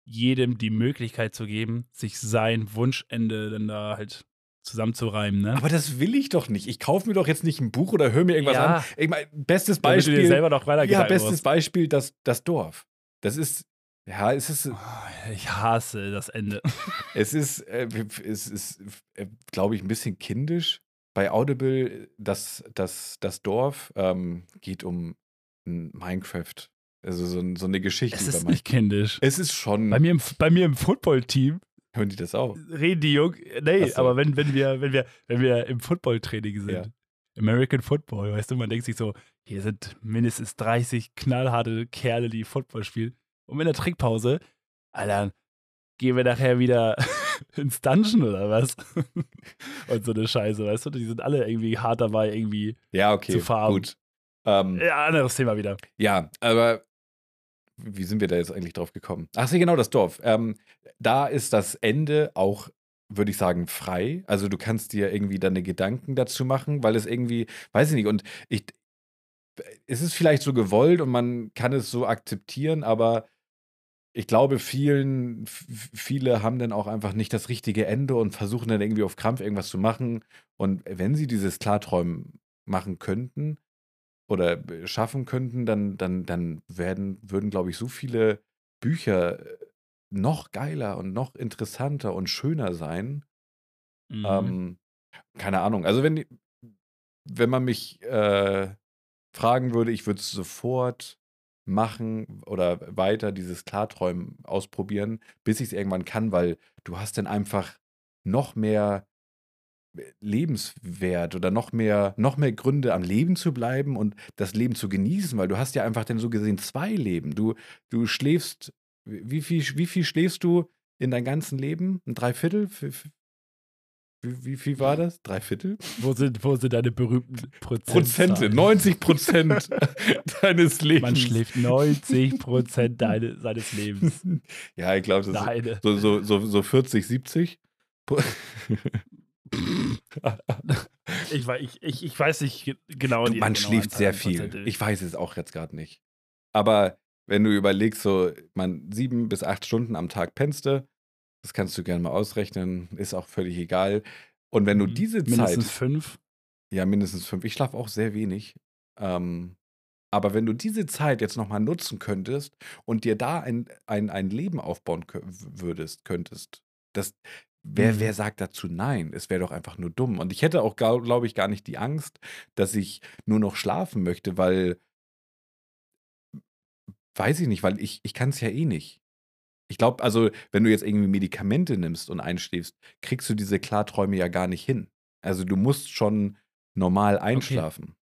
jedem die Möglichkeit zu geben, sich sein Wunschende dann da halt zusammenzureimen. Ne? Aber das will ich doch nicht. Ich kaufe mir doch jetzt nicht ein Buch oder höre mir irgendwas ja. an. Ich mein, bestes Beispiel. Du dir selber noch ja, bestes musst. Beispiel, das, das Dorf. Das ist. Ja, es ist. Oh, ich hasse das Ende. es ist, äh, es ist, äh, glaube ich, ein bisschen kindisch. Bei Audible, das, das, das Dorf ähm, geht um Minecraft also so, so eine Geschichte. Es ist nicht kindisch. Es ist schon. Bei mir im, bei mir im Football-Team. Hören die das auch? Reden die Jung. Nee, so. aber wenn, wenn, wir, wenn, wir, wenn wir im Football-Training sind, ja. American Football, weißt du, man denkt sich so, hier sind mindestens 30 knallharte Kerle, die Football spielen. Und in der Trickpause, Alter, gehen wir nachher wieder ins Dungeon oder was? Und so eine Scheiße, weißt du? Die sind alle irgendwie hart dabei, irgendwie ja, okay, zu fahren. Gut. Ähm, ja, anderes Thema wieder. Ja, aber wie sind wir da jetzt eigentlich drauf gekommen? Ach so, genau, das Dorf. Ähm, da ist das Ende auch, würde ich sagen, frei. Also du kannst dir irgendwie deine Gedanken dazu machen, weil es irgendwie, weiß ich nicht, und ich, es ist vielleicht so gewollt und man kann es so akzeptieren, aber ich glaube, vielen, viele haben dann auch einfach nicht das richtige Ende und versuchen dann irgendwie auf Krampf irgendwas zu machen. Und wenn sie dieses Klarträumen machen könnten, oder schaffen könnten, dann, dann, dann werden, würden, glaube ich, so viele Bücher äh, noch geiler und noch interessanter und schöner sein. Mhm. Ähm, keine Ahnung. Also wenn, wenn man mich äh, fragen würde, ich würde es sofort machen oder weiter dieses Klarträumen ausprobieren, bis ich es irgendwann kann, weil du hast dann einfach noch mehr lebenswert oder noch mehr, noch mehr Gründe am Leben zu bleiben und das Leben zu genießen, weil du hast ja einfach dann so gesehen zwei Leben. Du, du schläfst, wie viel, wie viel schläfst du in deinem ganzen Leben? Ein Dreiviertel? Wie, wie viel war das? Drei Viertel? Wo sind, wo sind deine berühmten Prozente? Prozente, 90 Prozent deines Lebens. Man schläft 90 Prozent deine, seines Lebens. Ja, ich glaube, das Deine. ist so, so, so, so 40, 70. Ich, ich, ich, ich weiß nicht ge- genau. Du, die man schläft sehr viel. Ich weiß es auch jetzt gerade nicht. Aber wenn du überlegst, so man sieben bis acht Stunden am Tag pennst du, das kannst du gerne mal ausrechnen, ist auch völlig egal. Und wenn du Mhm. diese Mindestens Zeit, fünf. ja mindestens fünf, ich schlafe auch sehr wenig, ähm, aber wenn du diese Zeit jetzt nochmal nutzen könntest und dir da ein, ein, ein Leben aufbauen würdest, könntest, das, wer, Mhm. wer sagt dazu nein? Es wäre doch einfach nur dumm. Und ich hätte auch, glaube ich, gar nicht die Angst, dass ich nur noch schlafen möchte, weil, weiß ich nicht, weil ich, ich kann es ja eh nicht. Ich glaube, also, wenn du jetzt irgendwie Medikamente nimmst und einschläfst, kriegst du diese Klarträume ja gar nicht hin. Also, du musst schon normal einschlafen.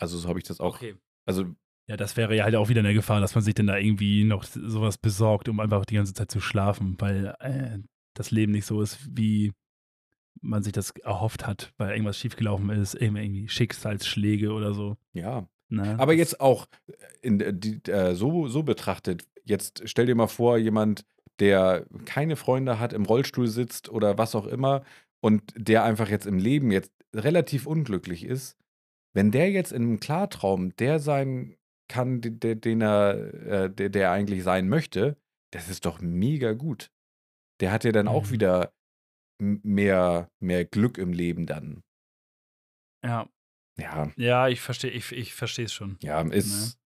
Also, so habe ich das auch. Okay. Also, Ja, das wäre ja halt auch wieder eine Gefahr, dass man sich dann da irgendwie noch sowas besorgt, um einfach die ganze Zeit zu schlafen, weil äh, das Leben nicht so ist, wie man sich das erhofft hat, weil irgendwas schiefgelaufen ist, irgendwie Schicksalsschläge oder so. ja. Ne? Aber jetzt auch in, der- die, äh, so, so betrachtet, jetzt stell dir mal vor, jemand, der keine Freunde hat, im Rollstuhl sitzt oder was auch immer und der einfach jetzt im Leben jetzt relativ unglücklich ist, wenn der jetzt in einem Klartraum der sein kann, den, den- er, äh, der, der er eigentlich sein möchte, das ist doch mega gut. Der hat ja dann auch Mhm. wieder m- mehr, mehr Glück im Leben dann. Ja, Ja, ja, ich verstehe, ich, ich verstehe es schon. ja, ist.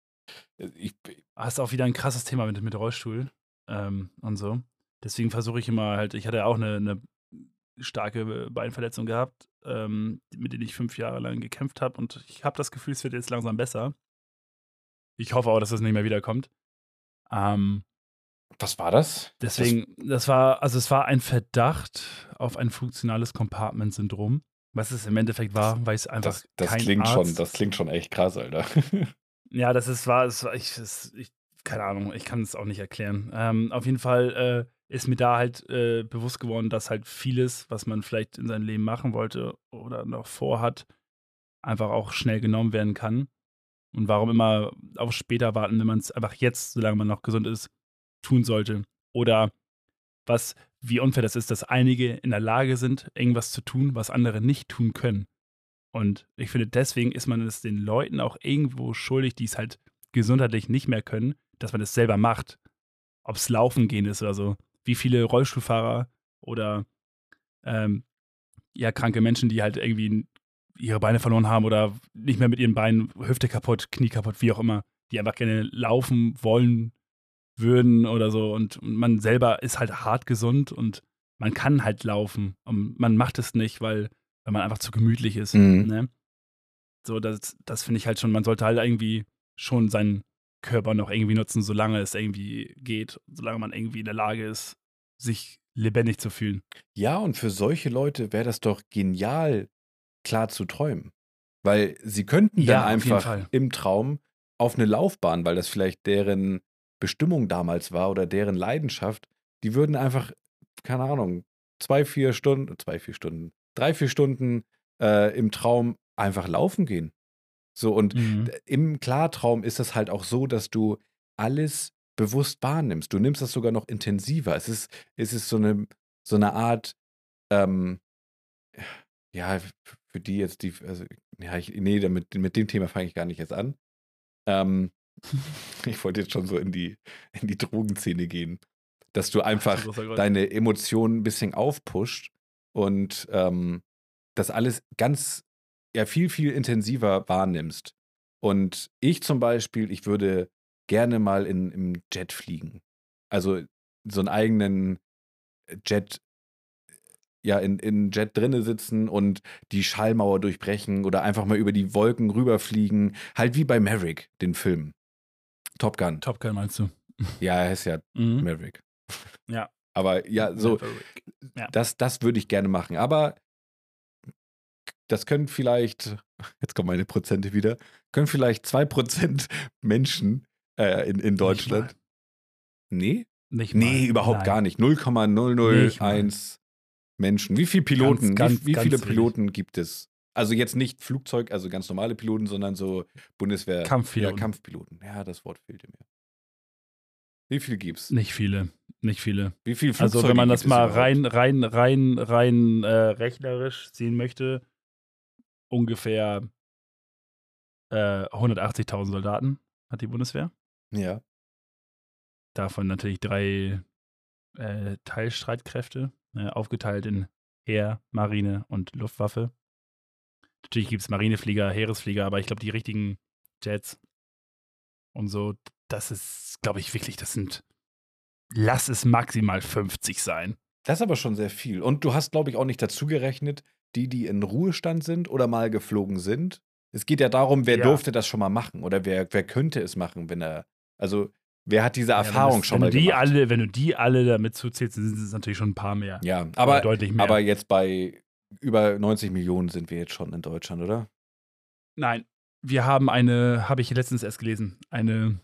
Ich, Hast auch wieder ein krasses Thema mit, mit Rollstuhl ähm, und so. Deswegen versuche ich immer halt, ich hatte ja auch eine, eine starke Beinverletzung gehabt, ähm, mit der ich fünf Jahre lang gekämpft habe und ich habe das Gefühl, es wird jetzt langsam besser. Ich hoffe auch, dass das nicht mehr wiederkommt. Ähm, was war das? deswegen, das war, also es war ein Verdacht auf ein funktionales Compartment-Syndrom. Was es im Endeffekt war, weiß einfach Das, das, kein klingt Arzt. schon, das klingt schon echt krass, Alter. Ja, das ist war, es war ich, es, ich, keine Ahnung, ich kann es auch nicht erklären. Ähm, auf jeden Fall äh, ist mir da halt äh, bewusst geworden, dass halt vieles, was man vielleicht in seinem Leben machen wollte oder noch vorhat, einfach auch schnell genommen werden kann. Und warum immer auf später warten, wenn man es einfach jetzt, solange man noch gesund ist, tun sollte. Oder was, wie unfair das ist, dass einige in der Lage sind, irgendwas zu tun, was andere nicht tun können. Und ich finde, deswegen ist man es den Leuten auch irgendwo schuldig, die es halt gesundheitlich nicht mehr können, dass man es selber macht. Ob es Laufen gehen ist oder so. Wie viele Rollstuhlfahrer oder ähm, ja, kranke Menschen, die halt irgendwie ihre Beine verloren haben oder nicht mehr mit ihren Beinen, Hüfte kaputt, Knie kaputt, wie auch immer, die einfach gerne laufen wollen würden oder so. Und man selber ist halt hart gesund und man kann halt laufen. Und man macht es nicht, weil, weil man einfach zu gemütlich ist. Mhm. Ne? So, das, das finde ich halt schon, man sollte halt irgendwie schon seinen Körper noch irgendwie nutzen, solange es irgendwie geht, solange man irgendwie in der Lage ist, sich lebendig zu fühlen. Ja, und für solche Leute wäre das doch genial, klar zu träumen. Weil sie könnten Ja, dann einfach im Traum auf eine Laufbahn, weil das vielleicht deren Bestimmung damals war oder deren Leidenschaft, die würden einfach, keine Ahnung, zwei, vier Stunden, zwei, vier Stunden, drei, vier Stunden äh, im Traum einfach laufen gehen. So, und Mhm. im Klartraum ist es halt auch so, dass du alles bewusst wahrnimmst. Du nimmst das sogar noch intensiver. Es ist, es ist so eine, so eine Art, ähm, ja, für die jetzt die, also, ja, ich, nee, damit, mit dem Thema fange ich gar nicht jetzt an. Ähm, ich wollte jetzt schon so in die, in die Drogenszene gehen. Dass du einfach Gott. deine Emotionen ein bisschen aufpusht und ähm, das alles ganz, ja, viel, viel intensiver wahrnimmst. Und ich zum Beispiel, ich würde gerne mal in, im Jet fliegen. Also so einen eigenen Jet, ja, in, in Jet drinne sitzen und die Schallmauer durchbrechen oder einfach mal über die Wolken rüberfliegen. Halt wie bei Maverick, den Film. Top Gun. Top Gun meinst du? Ja, er ist ja Mhm. Maverick. Ja. Aber ja, so. Ja. das, das würde ich gerne machen. Aber das können vielleicht, jetzt kommen meine Prozente wieder, können vielleicht 2% Menschen äh, in, in Deutschland. Nicht Nee? mal. Nicht Nee, mal. überhaupt Nein. gar nicht. 0,001 Menschen? Wie viele Piloten, ganz, wie, wie ganz viele wenig. Piloten gibt es? Also jetzt nicht Flugzeug, also ganz normale Piloten, sondern so Bundeswehr. Kampfpiloten. Ja, Kampfpiloten. Ja, das Wort fehlte mir. Wie viel gibt's? Nicht viele. Nicht viele. Wie viele Flugzeuge Also, wenn man das mal rein, rein, rein, rein äh, rechnerisch sehen möchte, ungefähr äh, 180.000 Soldaten hat die Bundeswehr. Ja. Davon natürlich drei äh, Teilstreitkräfte, äh, aufgeteilt in Heer, Marine und Luftwaffe. Natürlich gibt es Marineflieger, Heeresflieger, aber ich glaube, die richtigen Jets und so, das ist, glaube ich, wirklich, das sind, lass es maximal 50 sein. Das ist aber schon sehr viel. Und du hast, glaube ich, auch nicht dazu gerechnet, die, die in Ruhestand sind oder mal geflogen sind. Es geht ja darum, wer Ja. durfte das schon mal machen oder wer, wer könnte es machen, wenn er, also wer hat diese Ja, Erfahrung das- schon wenn mal du die gemacht? alle, wenn du die alle damit zuzählst, dann sind es natürlich schon ein paar mehr. ja, aber, deutlich mehr. aber jetzt bei über 90 Millionen sind wir jetzt schon in Deutschland, oder? Nein, wir haben eine, habe ich letztens erst gelesen, eine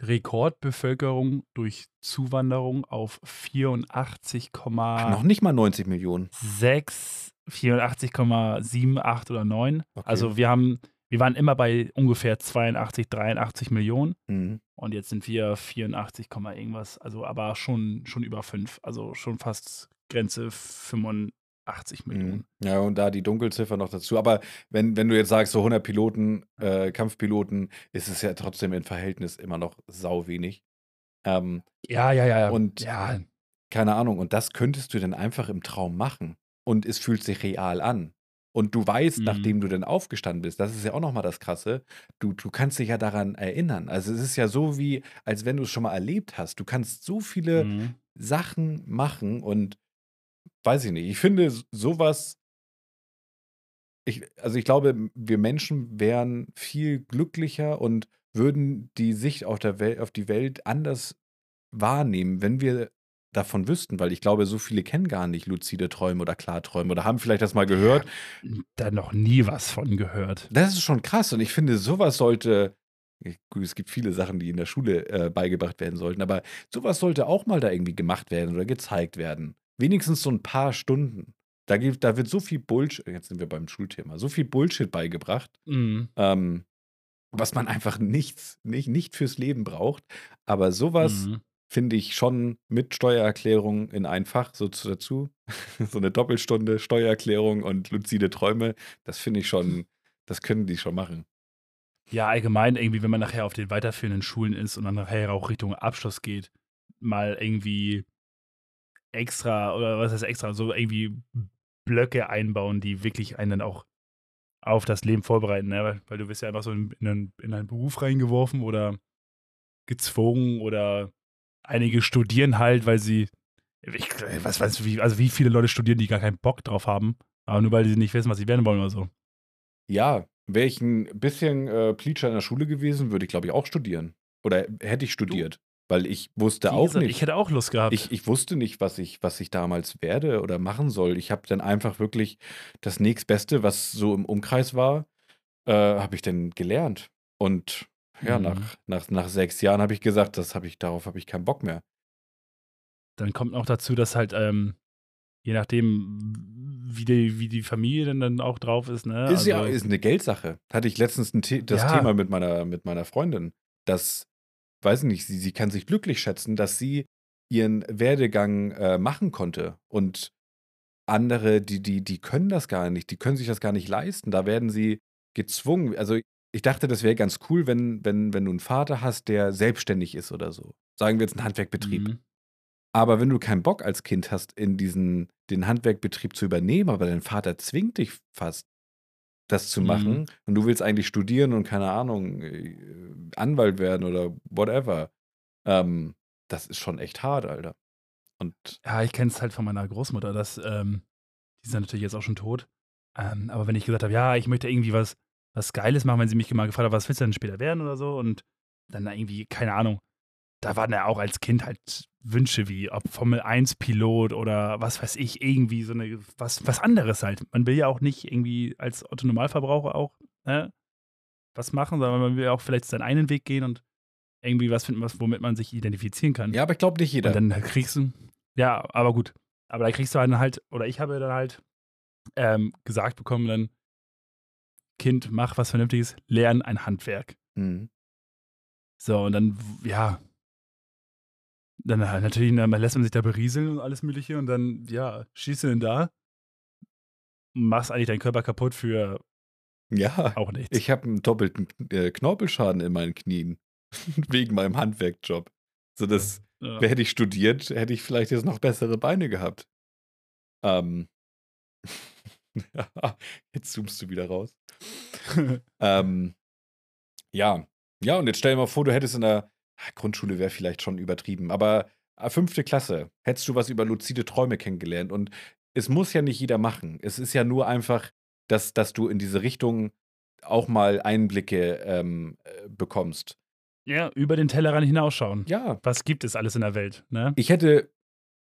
Rekordbevölkerung durch Zuwanderung auf 84,6, Ach, noch nicht mal 90 Millionen. 84,78 oder 9. Okay. Also wir haben, wir waren immer bei ungefähr 82, 83 Millionen Mhm. und jetzt sind wir 84, Komma irgendwas, also aber schon, schon über 5, also schon fast Grenze 85 Millionen. Mhm. Ja, und da die Dunkelziffer noch dazu. Aber wenn, wenn du jetzt sagst, so 100 Piloten, äh, Kampfpiloten, ist es ja trotzdem im Verhältnis immer noch sau wenig. Ähm, Ja, ja, ja. Und- ja, keine Ahnung, und das könntest du dann einfach im Traum machen. Und es fühlt sich real an. Und du weißt, Mhm. nachdem du dann aufgestanden bist, das ist ja auch nochmal das Krasse, du, du kannst dich ja daran erinnern. Also es ist ja so wie, als wenn du es schon mal erlebt hast. Du kannst so viele mhm. Sachen machen und weiß ich nicht. Ich finde sowas, ich, also ich glaube, wir Menschen wären viel glücklicher und würden die Sicht auf, der Welt, auf die Welt anders wahrnehmen, wenn wir davon wüssten, weil ich glaube, so viele kennen gar nicht luzide Träume oder Klarträume oder haben vielleicht das mal gehört. da noch nie was von gehört. Das ist schon krass und ich finde, sowas sollte, gut, es gibt viele Sachen, die in der Schule äh, beigebracht werden sollten, aber sowas sollte auch mal da irgendwie gemacht werden oder gezeigt werden. Wenigstens so ein paar Stunden. Da, gibt, da wird so viel Bullshit, jetzt sind wir beim Schulthema, so viel Bullshit beigebracht, Mhm. ähm, was man einfach nichts, nicht, nicht fürs Leben braucht. Aber sowas Mhm. finde ich schon mit Steuererklärung in ein Fach so zu, dazu. so eine Doppelstunde Steuererklärung und luzide Träume, das finde ich schon, das können die schon machen. Ja, allgemein irgendwie, wenn man nachher auf den weiterführenden Schulen ist und dann nachher auch Richtung Abschluss geht, mal irgendwie extra oder was heißt extra, so irgendwie Blöcke einbauen, die wirklich einen dann auch auf das Leben vorbereiten, ne? weil, weil du wirst ja einfach so in, in, einen, in einen Beruf reingeworfen oder gezwungen oder einige studieren halt, weil sie, ich, was weiß wie, also wie viele Leute studieren, die gar keinen Bock drauf haben, aber nur weil sie nicht wissen, was sie werden wollen oder so. Ja, wäre ich ein bisschen äh, Pleatscher in der Schule gewesen, würde ich, glaube ich, auch studieren. Oder hätte ich studiert. Weil ich wusste Wie auch gesagt, nicht. Ich hätte auch Lust gehabt. Ich, ich wusste nicht, was ich, was ich damals werde oder machen soll. Ich habe dann einfach wirklich das nächstbeste, was so im Umkreis war, äh, habe ich dann gelernt. Und ja, Mhm. nach, nach, nach sechs Jahren habe ich gesagt, das habe ich, darauf habe ich keinen Bock mehr. dann kommt noch dazu, dass halt, ähm, je nachdem, wie die, wie die Familie denn dann auch drauf ist, ne? Ist ja Also- ist eine Geldsache. Hatte ich letztens ein The das Ja. Thema mit meiner, mit meiner Freundin, dass, weiß nicht, sie, sie kann sich glücklich schätzen, dass sie ihren Werdegang äh, machen konnte. Und andere, die, die, die können das gar nicht, die können sich das gar nicht leisten. Da werden sie gezwungen. Also ich dachte, das wäre ganz cool, wenn, wenn, wenn du einen Vater hast, der selbstständig ist oder so. Sagen wir jetzt einen Handwerkbetrieb. Mhm. Aber wenn du keinen Bock als Kind hast, in diesen, den Handwerkbetrieb zu übernehmen, aber dein Vater zwingt dich fast, das zu Mhm. machen, und du willst eigentlich studieren und keine Ahnung, äh, Anwalt werden oder whatever, ähm, das ist schon echt hart, Alter. Und Ja, ich kenne es halt von meiner Großmutter, dass, ähm, die ist ja natürlich jetzt auch schon tot. Ähm, aber wenn ich gesagt habe, ja, ich möchte irgendwie was, was Geiles machen, wenn sie mich mal gefragt hat, was willst du denn später werden oder so, und dann irgendwie, keine Ahnung, da waren ja auch als Kind halt Wünsche wie ob Formel 1 Pilot oder was weiß ich, irgendwie so eine, was, was anderes halt. Man will ja auch nicht irgendwie als Otto Normalverbraucher auch ne, was machen, sondern man will ja auch vielleicht seinen eigenen Weg gehen und irgendwie was finden, was, womit man sich identifizieren kann. ja, aber ich glaube nicht jeder. Und dann kriegst du. Ja, aber gut. Aber da kriegst du dann halt, oder ich habe dann halt ähm, gesagt bekommen, dann, Kind, mach was Vernünftiges, lern ein Handwerk. Mhm. So, und dann, ja, dann halt natürlich, dann lässt man sich da berieseln und alles Mögliche und dann, ja, schießt du denn da, machst eigentlich deinen Körper kaputt für Ja, auch nichts. ich habe einen doppelten äh, Knorpelschaden in meinen Knien. Wegen meinem Handwerkjob. So, das, ja. hätte ich studiert, hätte ich vielleicht jetzt noch bessere Beine gehabt. Ähm. jetzt zoomst du wieder raus. Ähm, ja. Ja, und jetzt stell dir mal vor, du hättest in der Grundschule wäre vielleicht schon übertrieben, aber ah, fünfte Klasse hättest du was über luzide Träume kennengelernt. Und es muss ja nicht jeder machen. Es ist ja nur einfach, dass, dass du in diese Richtung auch mal Einblicke ähm, äh, bekommst. ja, über den Tellerrand hinausschauen. Ja, Was gibt es alles in der Welt, ne? ich hätte,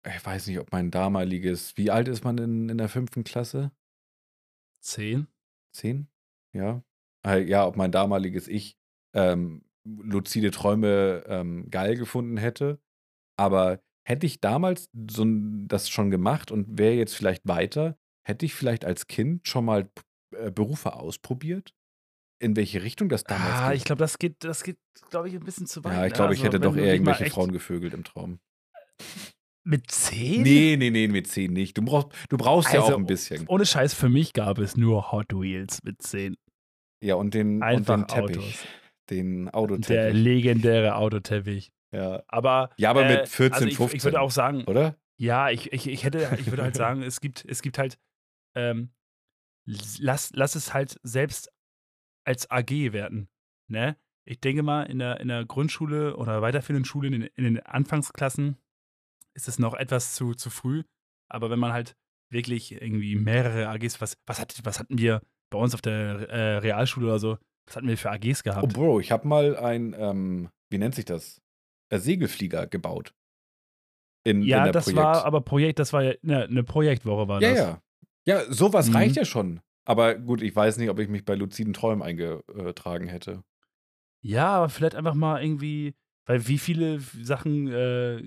ich weiß nicht, ob mein damaliges, wie alt ist man in, in der fünften Klasse? Zehn? Zehn? Ja. Äh, Ja, ob mein damaliges Ich ähm, luzide Träume ähm, geil gefunden hätte. Aber hätte ich damals so das schon gemacht und wäre jetzt vielleicht weiter, hätte ich vielleicht als Kind schon mal äh, Berufe ausprobiert? In welche Richtung das damals Ah, geht? ich glaube, das geht, das geht, glaube ich, ein bisschen zu weit. ja, ich ne? glaube, ich Also, hätte wenn doch eher irgendwelche Frauen gevögelt im Traum. Mit zehn? Nee, nee, nee, mit zehn nicht. Du brauchst, du brauchst ja Also, auch ein bisschen. Ohne Scheiß, für mich gab es nur Hot Wheels mit zehn. Ja, und den, und Einfach den Teppich. Autos. Den Der Autoteppich. legendäre Autoteppich. Ja. Aber, ja, aber äh, mit 14, also ich, 15. ich würde auch sagen, oder? ja, ich, ich, ich hätte, ich würde halt sagen, es gibt, es gibt halt, ähm, lass, lass es halt selbst als AG werden. Ne? Ich denke mal, in der, in der Grundschule oder weiterführenden Schule, in den, in den Anfangsklassen, ist es noch etwas zu, zu früh. Aber wenn man halt wirklich irgendwie mehrere AGs, was, was, hat, was hatten wir bei uns auf der äh, Realschule oder so, was hatten wir für AGs gehabt? Oh, Bro, ich habe mal ein, ähm, wie nennt sich das? Ein Segelflieger gebaut. In, in ja, der das Projekt. war aber Projekt, das war ja ne, eine Projektwoche war Ja, das. ja. Ja, sowas Mhm. reicht ja schon. Aber gut, ich weiß nicht, ob ich mich bei luziden Träumen eingetragen hätte. Ja, aber vielleicht einfach mal irgendwie, weil wie viele Sachen äh,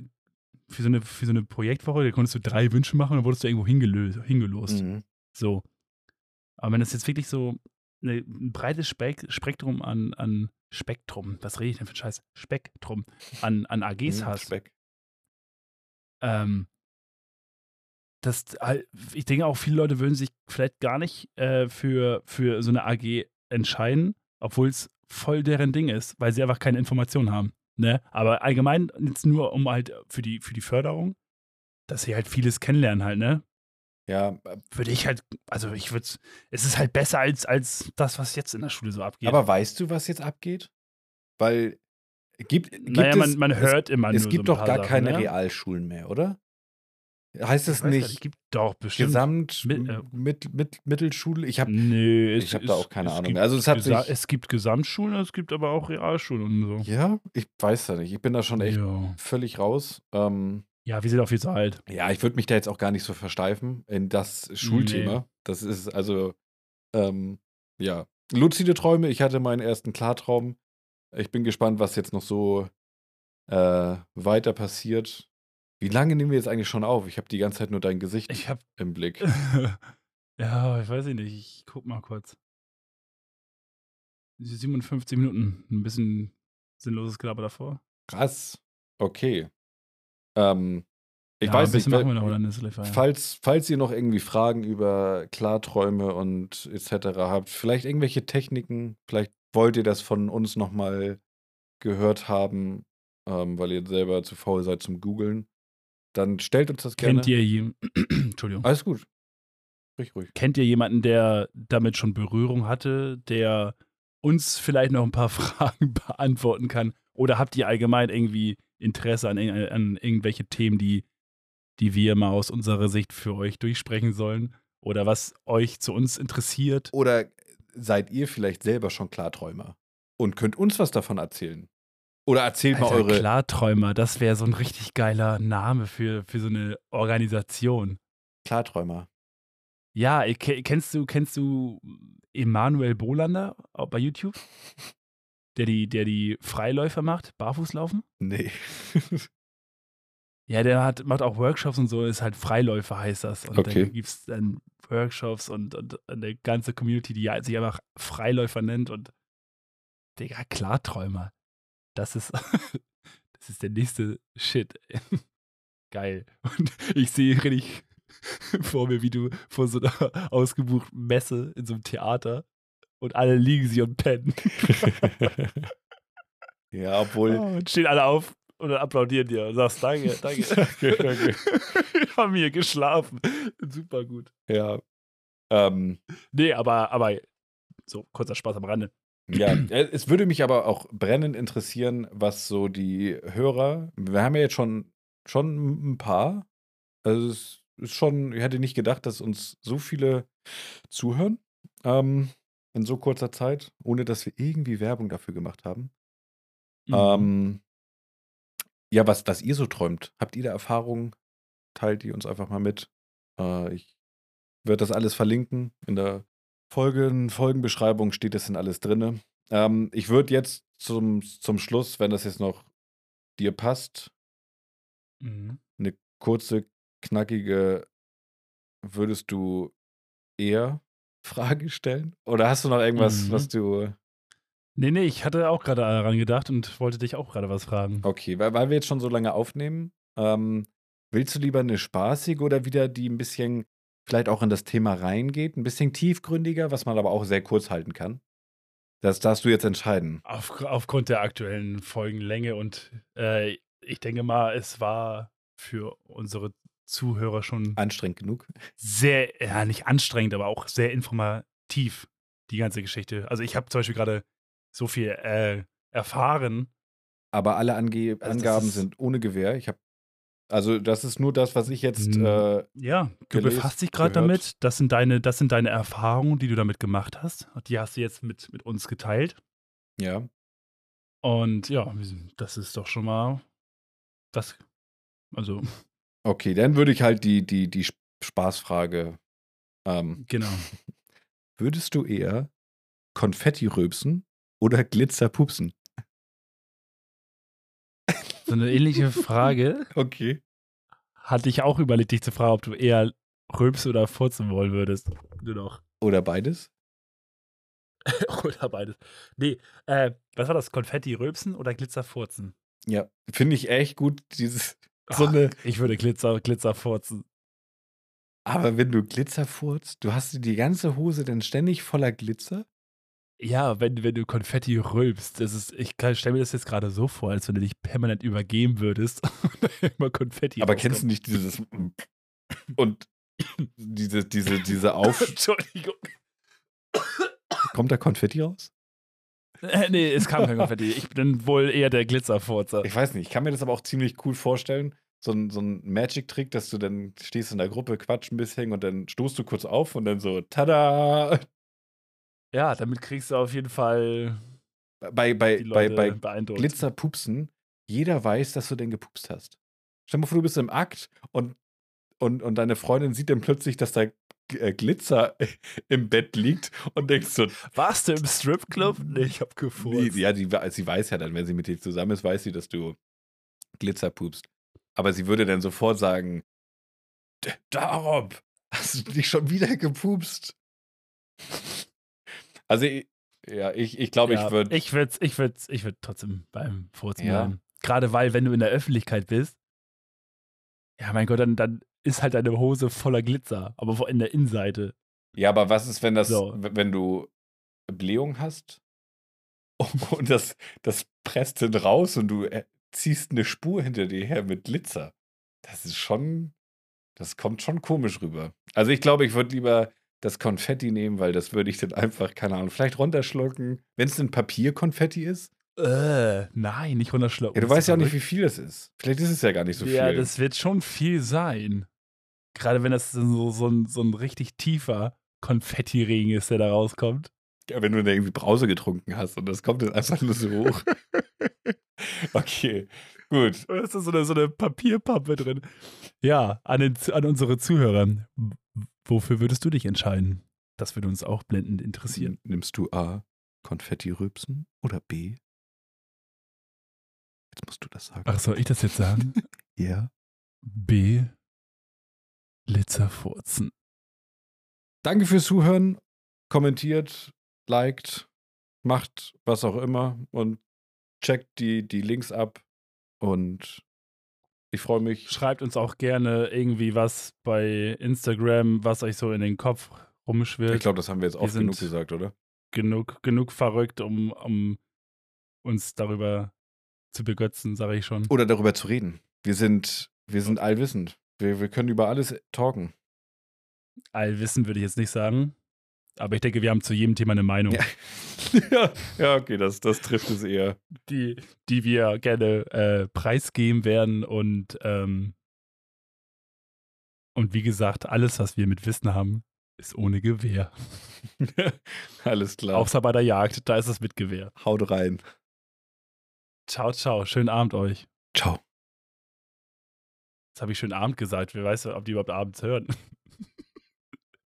für, so eine, für so eine Projektwoche, da konntest du drei Wünsche machen und dann wurdest du irgendwo hingelöst, hingelost. Mhm. So. Aber wenn das jetzt wirklich so ein breites Spek Spektrum an, an Spektrum, was rede ich denn für ein Scheiß? Spektrum an, an AGs Mhm, hast, Speck. ähm, das, ich denke auch, viele Leute würden sich vielleicht gar nicht äh, für, für so eine AG entscheiden, obwohl es voll deren Ding ist, weil sie einfach keine Informationen haben. Ne? Aber allgemein jetzt nur um halt für die, für die Förderung, dass sie halt vieles kennenlernen halt, ne? Ja, äh, Würde ich halt, also ich würde es ist halt besser als, als das, was jetzt in der Schule so abgeht. aber weißt du, was jetzt abgeht? Weil gibt, gibt naja, es, man, man hört immer es, es nur gibt so doch gar Sachen, keine ne? Realschulen mehr, oder? Heißt es gar nicht Es gibt doch bestimmt. Gesamt Mit- äh, mit, mit, Mittelschule? Ich habe es, ich hab da es- auch keine es Ahnung gibt mehr. Also es hat sich es gibt Gesamtschulen, es gibt aber auch Realschulen und so. ja, ich weiß ja nicht. Ich bin da schon echt Ja, völlig raus. Ähm, ja wir sind auch viel zu alt. Ja, ich würde mich da jetzt auch gar nicht so versteifen in das Schulthema. Das ist also, ähm, ja. Luzide Träume, ich hatte meinen ersten Klartraum. Ich bin gespannt, was jetzt noch so äh, weiter passiert. Wie lange nehmen wir jetzt eigentlich schon auf? Ich habe die ganze Zeit nur dein Gesicht Ich hab. im Blick. ja, ich weiß nicht, ich guck mal kurz. 57 Minuten, ein bisschen sinnloses Gelaber davor. Krass. Okay. Ähm, ich ja, weiß nicht, noch, falls, falls ihr noch irgendwie Fragen über Klarträume und etc. habt, vielleicht irgendwelche Techniken, vielleicht wollt ihr das von uns nochmal gehört haben, ähm, weil ihr selber zu faul seid zum Googeln, dann stellt uns das gerne. Kennt ihr Entschuldigung. Alles gut. Sprich ruhig. Kennt ihr jemanden, der damit schon Berührung hatte, der uns vielleicht noch ein paar Fragen beantworten kann? Oder habt ihr allgemein irgendwie Interesse an, an irgendwelche Themen, die, die wir mal aus unserer Sicht für euch durchsprechen sollen? Oder was euch zu uns interessiert? Oder seid ihr vielleicht selber schon Klarträumer und könnt uns was davon erzählen? Oder erzählt mal Alter, eure. Klarträumer, das wäre so ein richtig geiler Name für, für so eine Organisation. Klarträumer. Ja, kennst du, kennst du Emanuel Bolander bei YouTube? Der die, der die Freiläufer macht, Barfußlaufen? Nee. Ja, der hat, macht auch Workshops und so, ist halt Freiläufer, heißt das. Und Okay. dann gibt es dann Workshops und, und eine ganze Community, die sich einfach Freiläufer nennt und Digga, Klarträumer. Das ist, das ist der nächste Shit. Geil. Und ich sehe richtig vor mir, wie du vor so einer ausgebuchten Messe in so einem Theater und alle liegen sie und pennen. ja, obwohl. und stehen alle auf und dann applaudieren dir und sagst Danke, danke. Danke, danke. Wir haben hier geschlafen. Super gut. Ja. Ähm, Nee, aber, aber so kurzer Spaß am Rande. ja, äh, es würde mich aber auch brennend interessieren, was so die Hörer. Wir haben ja jetzt schon, schon ein paar. Also es ist schon, ich hätte nicht gedacht, dass uns so viele zuhören. Ähm, in so kurzer Zeit, ohne dass wir irgendwie Werbung dafür gemacht haben. Mhm. Ähm, ja, was, was ihr so träumt. Habt ihr da Erfahrungen? Teilt die uns einfach mal mit. Äh, ich werde das alles verlinken. In der Folgen, Folgenbeschreibung steht das dann alles drin. Ähm, ich würde jetzt zum, zum Schluss, wenn das jetzt noch dir passt, Mhm. eine kurze, knackige, würdest du eher Frage stellen? Oder hast du noch irgendwas, Mhm. was du. Nee, nee, ich hatte auch gerade daran gedacht und wollte dich auch gerade was fragen. Okay, weil, weil wir jetzt schon so lange aufnehmen, ähm, willst du lieber eine spaßige oder wieder die ein bisschen vielleicht auch in das Thema reingeht, ein bisschen tiefgründiger, was man aber auch sehr kurz halten kann? Das darfst du jetzt entscheiden. Auf, aufgrund der aktuellen Folgenlänge und äh, ich denke mal, es war für unsere Zuhörer schon Anstrengend genug. sehr, ja, nicht anstrengend, aber auch sehr informativ, die ganze Geschichte. Also ich habe zum Beispiel gerade so viel äh, erfahren. Aber alle Ange das Angaben sind ohne Gewähr. Ich habe, also das ist nur das, was ich jetzt. Äh, Ja, du gelesen, befasst dich gerade damit. Das sind, deine, das sind deine Erfahrungen, die du damit gemacht hast. Die hast du jetzt mit, mit uns geteilt. ja, Und ja, das ist doch schon mal was. Also, okay, dann würde ich halt die, die, die Sp- Spaßfrage. Ähm, genau. würdest du eher Konfetti rülpsen oder Glitzer pupsen? So eine ähnliche Frage Okay. hatte ich auch überlegt, dich zu fragen, ob du eher rülpsen oder furzen wollen würdest. Du doch. Oder beides? oder beides. Nee, äh, was war das? Konfetti rülpsen oder Glitzer furzen? Ja, finde ich echt gut, dieses. So eine, Ich würde Glitzer, Glitzer furzen. aber wenn du Glitzer furzt, du hast die ganze Hose dann ständig voller Glitzer? Ja, wenn, wenn du Konfetti rülpst, das ist, ich stelle mir das jetzt gerade so vor, als wenn du dich permanent übergeben würdest und immer Konfetti Aber kennst du nicht dieses. Und diese, diese, diese Auf. Entschuldigung. Kommt da Konfetti raus? Äh, nee, es kam kein Konfetti. Ich bin wohl eher der Glitzerfurzer. Ich weiß nicht, ich kann mir das aber auch ziemlich cool vorstellen. So ein, so ein Magic-Trick, dass du dann stehst in der Gruppe, quatsch ein bisschen und dann stoßt du kurz auf und dann so, tada! Ja, damit kriegst du auf jeden Fall Bei, bei, bei, bei. Glitzerpupsen, jeder weiß, dass du denn gepupst hast. Stell dir mal vor, du bist im Akt und, und, und deine Freundin sieht dann plötzlich, dass da äh, Glitzer im Bett liegt und denkst so, Warst du im Stripclub? Nee, ich hab nee, gefurzt. ja, die, sie weiß ja dann, wenn sie mit dir zusammen ist, weiß sie, dass du Glitzer pupst. Aber sie würde dann sofort sagen, "D- Darob, hast du dich schon wieder gepupst? Also, ja, ich, ich glaube, Ja, ich würde. Ich würde ich würd, ich würd trotzdem beim Furzen Ja. bleiben. Gerade weil, wenn du in der Öffentlichkeit bist, ja, mein Gott, dann, dann ist halt deine Hose voller Glitzer, aber in der Innenseite. Ja, aber was ist, wenn das, So. wenn du Blähung hast und das, das presst dann raus und du äh, ziehst eine Spur hinter dir her mit Glitzer? Das ist schon, das kommt schon komisch rüber. Also ich glaube, ich würde lieber das Konfetti nehmen, weil das würde ich dann einfach, keine Ahnung, vielleicht runterschlucken. Wenn es ein Papierkonfetti ist. Äh, nein, nicht runterschlucken. Ja, du weißt ja auch nicht, wie viel es ist. Vielleicht ist es ja gar nicht so Ja, viel. das wird schon viel sein. Gerade wenn das so, so, ein, so ein richtig tiefer Konfettiregen ist, der da rauskommt. Ja, wenn du da irgendwie Brause getrunken hast und das kommt dann einfach nur so hoch. okay, gut. Da ist da so eine, so eine Papierpappe drin. Ja, an, den, an unsere Zuhörer. Wofür würdest du dich entscheiden? Das würde uns auch blendend interessieren. Nimmst du A, Konfetti rülpsen oder B? Jetzt musst du das sagen. Ach, soll ich das jetzt sagen? Ja. B. Litzerfurzen. Danke fürs Zuhören. Kommentiert, liked, macht was auch immer und checkt die, die Links ab. Und ich freue mich. Schreibt uns auch gerne irgendwie was bei Instagram, was euch so in den Kopf rumschwirrt. Ich glaube, das haben wir jetzt Wir oft genug sind- gesagt, oder? genug, genug verrückt, um, um uns darüber zu begötzen, sage ich schon. Oder darüber zu reden. Wir sind, wir sind allwissend. Wir, wir können über alles talken. Allwissen würde ich jetzt nicht sagen. Aber ich denke, wir haben zu jedem Thema eine Meinung, Ja. ja, okay, das, das trifft es eher. die, die wir gerne äh, preisgeben werden. Und, ähm, und wie gesagt, alles, was wir mit Wissen haben, ist ohne Gewehr. Alles klar. Außer bei der Jagd, da ist es mit Gewehr. Haut rein. Ciao, ciao. Schönen Abend euch. Ciao. Jetzt habe ich schönen Abend gesagt. Wer weiß, ob die überhaupt abends hören.